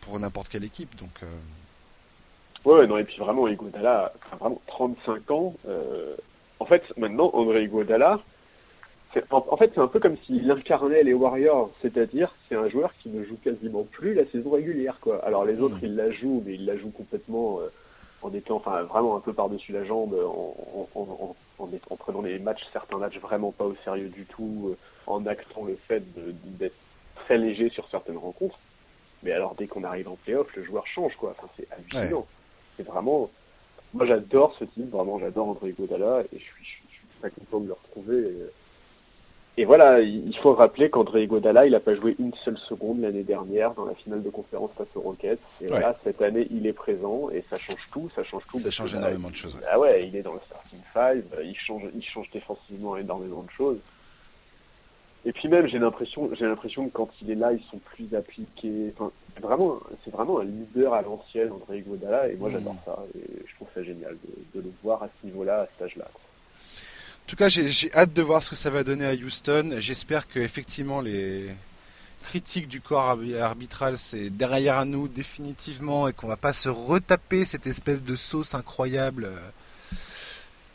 pour n'importe quelle équipe. Donc, Ouais, non, et puis vraiment, Iguodala, vraiment 35 ans. en fait, maintenant, André Iguodala, en, fait, c'est un peu comme s'il incarnait les Warriors, c'est-à-dire c'est un joueur qui ne joue quasiment plus la saison régulière, quoi. Alors les autres, hmm. ils la jouent, mais ils la jouent complètement euh, en étant, enfin, vraiment un peu par-dessus la jambe, en, en, en, prenant les matchs, certains matchs vraiment pas au sérieux du tout, euh, en actant le fait d'être très léger sur certaines rencontres. Mais alors dès qu'on arrive en playoff, le joueur change, quoi. Enfin, c'est hallucinant. C'est vraiment moi j'adore ce type, vraiment j'adore André Godala et je suis, je, suis très content de le retrouver. Et, voilà, il faut rappeler qu'André Godala, il n'a pas joué une seule seconde l'année dernière dans la finale de conférence face aux Rockets. Et voilà, cette année, il est présent et ça change tout, ça change tout. Ça change énormément de choses. Ah ouais, il est dans le starting five, il change, il change défensivement énormément de choses. Et puis même, j'ai l'impression, j'ai l'impression que quand il est là, ils sont plus appliqués. Enfin, vraiment, c'est vraiment un leader à l'ancienne, André Godala, et moi mm. j'adore ça. Et je trouve ça génial de, le voir à ce niveau-là, à cet âge-là. En tout cas, j'ai hâte de voir ce que ça va donner à Houston. J'espère que effectivement les critiques du corps arbitral c'est derrière nous définitivement et qu'on va pas se retaper cette espèce de sauce incroyable euh,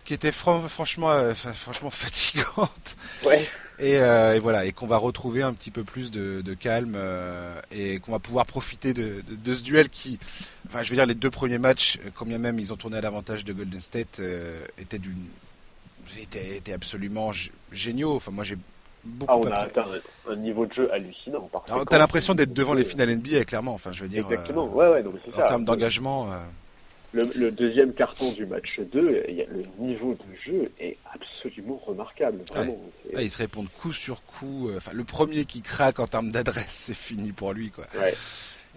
qui était franchement, euh, franchement fatigante. Ouais. Euh, et, voilà, et qu'on va retrouver un petit peu plus de, calme euh, et qu'on va pouvoir profiter de, ce duel qui, enfin, je veux dire, les deux premiers matchs, quand bien même ils ont tourné à l'avantage de Golden State, étaient d'une, étaient, absolument géniaux. Enfin, moi j'ai beaucoup. Ah, on a atteint un niveau de jeu hallucinant. T'as l'impression d'être devant les finales NBA, clairement. Enfin, je veux dire. Exactement. ouais, ouais, c'est En termes d'engagement le, deuxième carton du match 2, le niveau de jeu est absolument remarquable. Vraiment. ils se répondent coup sur coup. Euh, enfin, le premier qui craque en termes d'adresse, c'est fini pour lui. Quoi.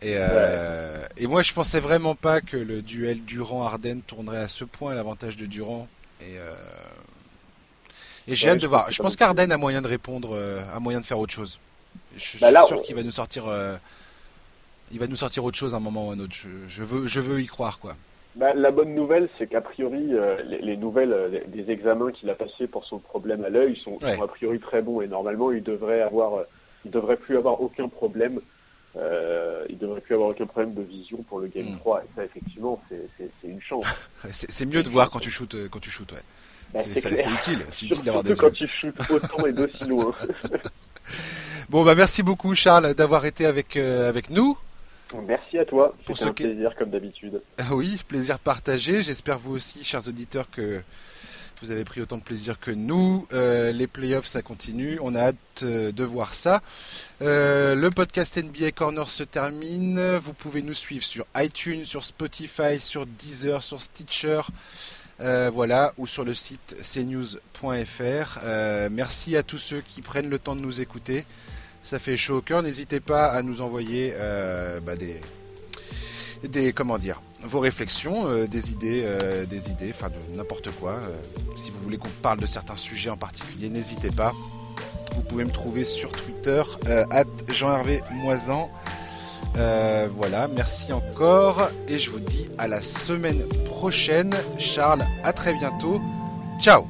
Et, euh, et, moi, je pensais vraiment pas que le duel Durand-Arden tournerait à ce point l'avantage de Durand. Et, euh, et j'ai hâte de voir. Je pense qu'Arden a moyen de répondre, a moyen de faire autre chose. Je suis bah sûr qu'il va nous sortir. il va nous sortir autre chose à un moment ou à un autre. je, veux, je veux y croire, quoi. Bah, la bonne nouvelle, c'est qu'a priori, euh, les, nouvelles euh, des examens qu'il a passés pour son problème à l'œil sont, a priori très bons et normalement, il devrait avoir, euh, il devrait plus avoir aucun problème. il devrait plus avoir aucun problème de vision pour le Game 3 hmm. et ça, effectivement, c'est une chance. c'est mieux de voir quand tu shootes, quand tu shootes, ouais. Bah, c'est utile, c'est utile d'avoir des quand tu shootes autant et d'aussi loin. bon, bah merci beaucoup, Charles, d'avoir été avec avec nous. Merci à toi. C'était un plaisir comme d'habitude. Ah oui, plaisir partagé. J'espère vous aussi, chers auditeurs, que vous avez pris autant de plaisir que nous. Euh, les playoffs, ça continue. On a hâte euh, de voir ça. Euh, le podcast NBA Corner se termine. Vous pouvez nous suivre sur iTunes, sur Spotify, sur Deezer, sur Stitcher. voilà, ou sur le site cnews.fr. merci à tous ceux qui prennent le temps de nous écouter ça fait chaud au cœur. N'hésitez pas à nous envoyer euh, bah, des, des, comment dire, vos réflexions, euh, des idées, euh, des idées, enfin de n'importe quoi. si vous voulez qu'on parle de certains sujets en particulier, n'hésitez pas. Vous pouvez me trouver sur Twitter at Jean-Hervé Moisan. voilà, merci encore et je vous dis à la semaine prochaine. Charles, à très bientôt. Ciao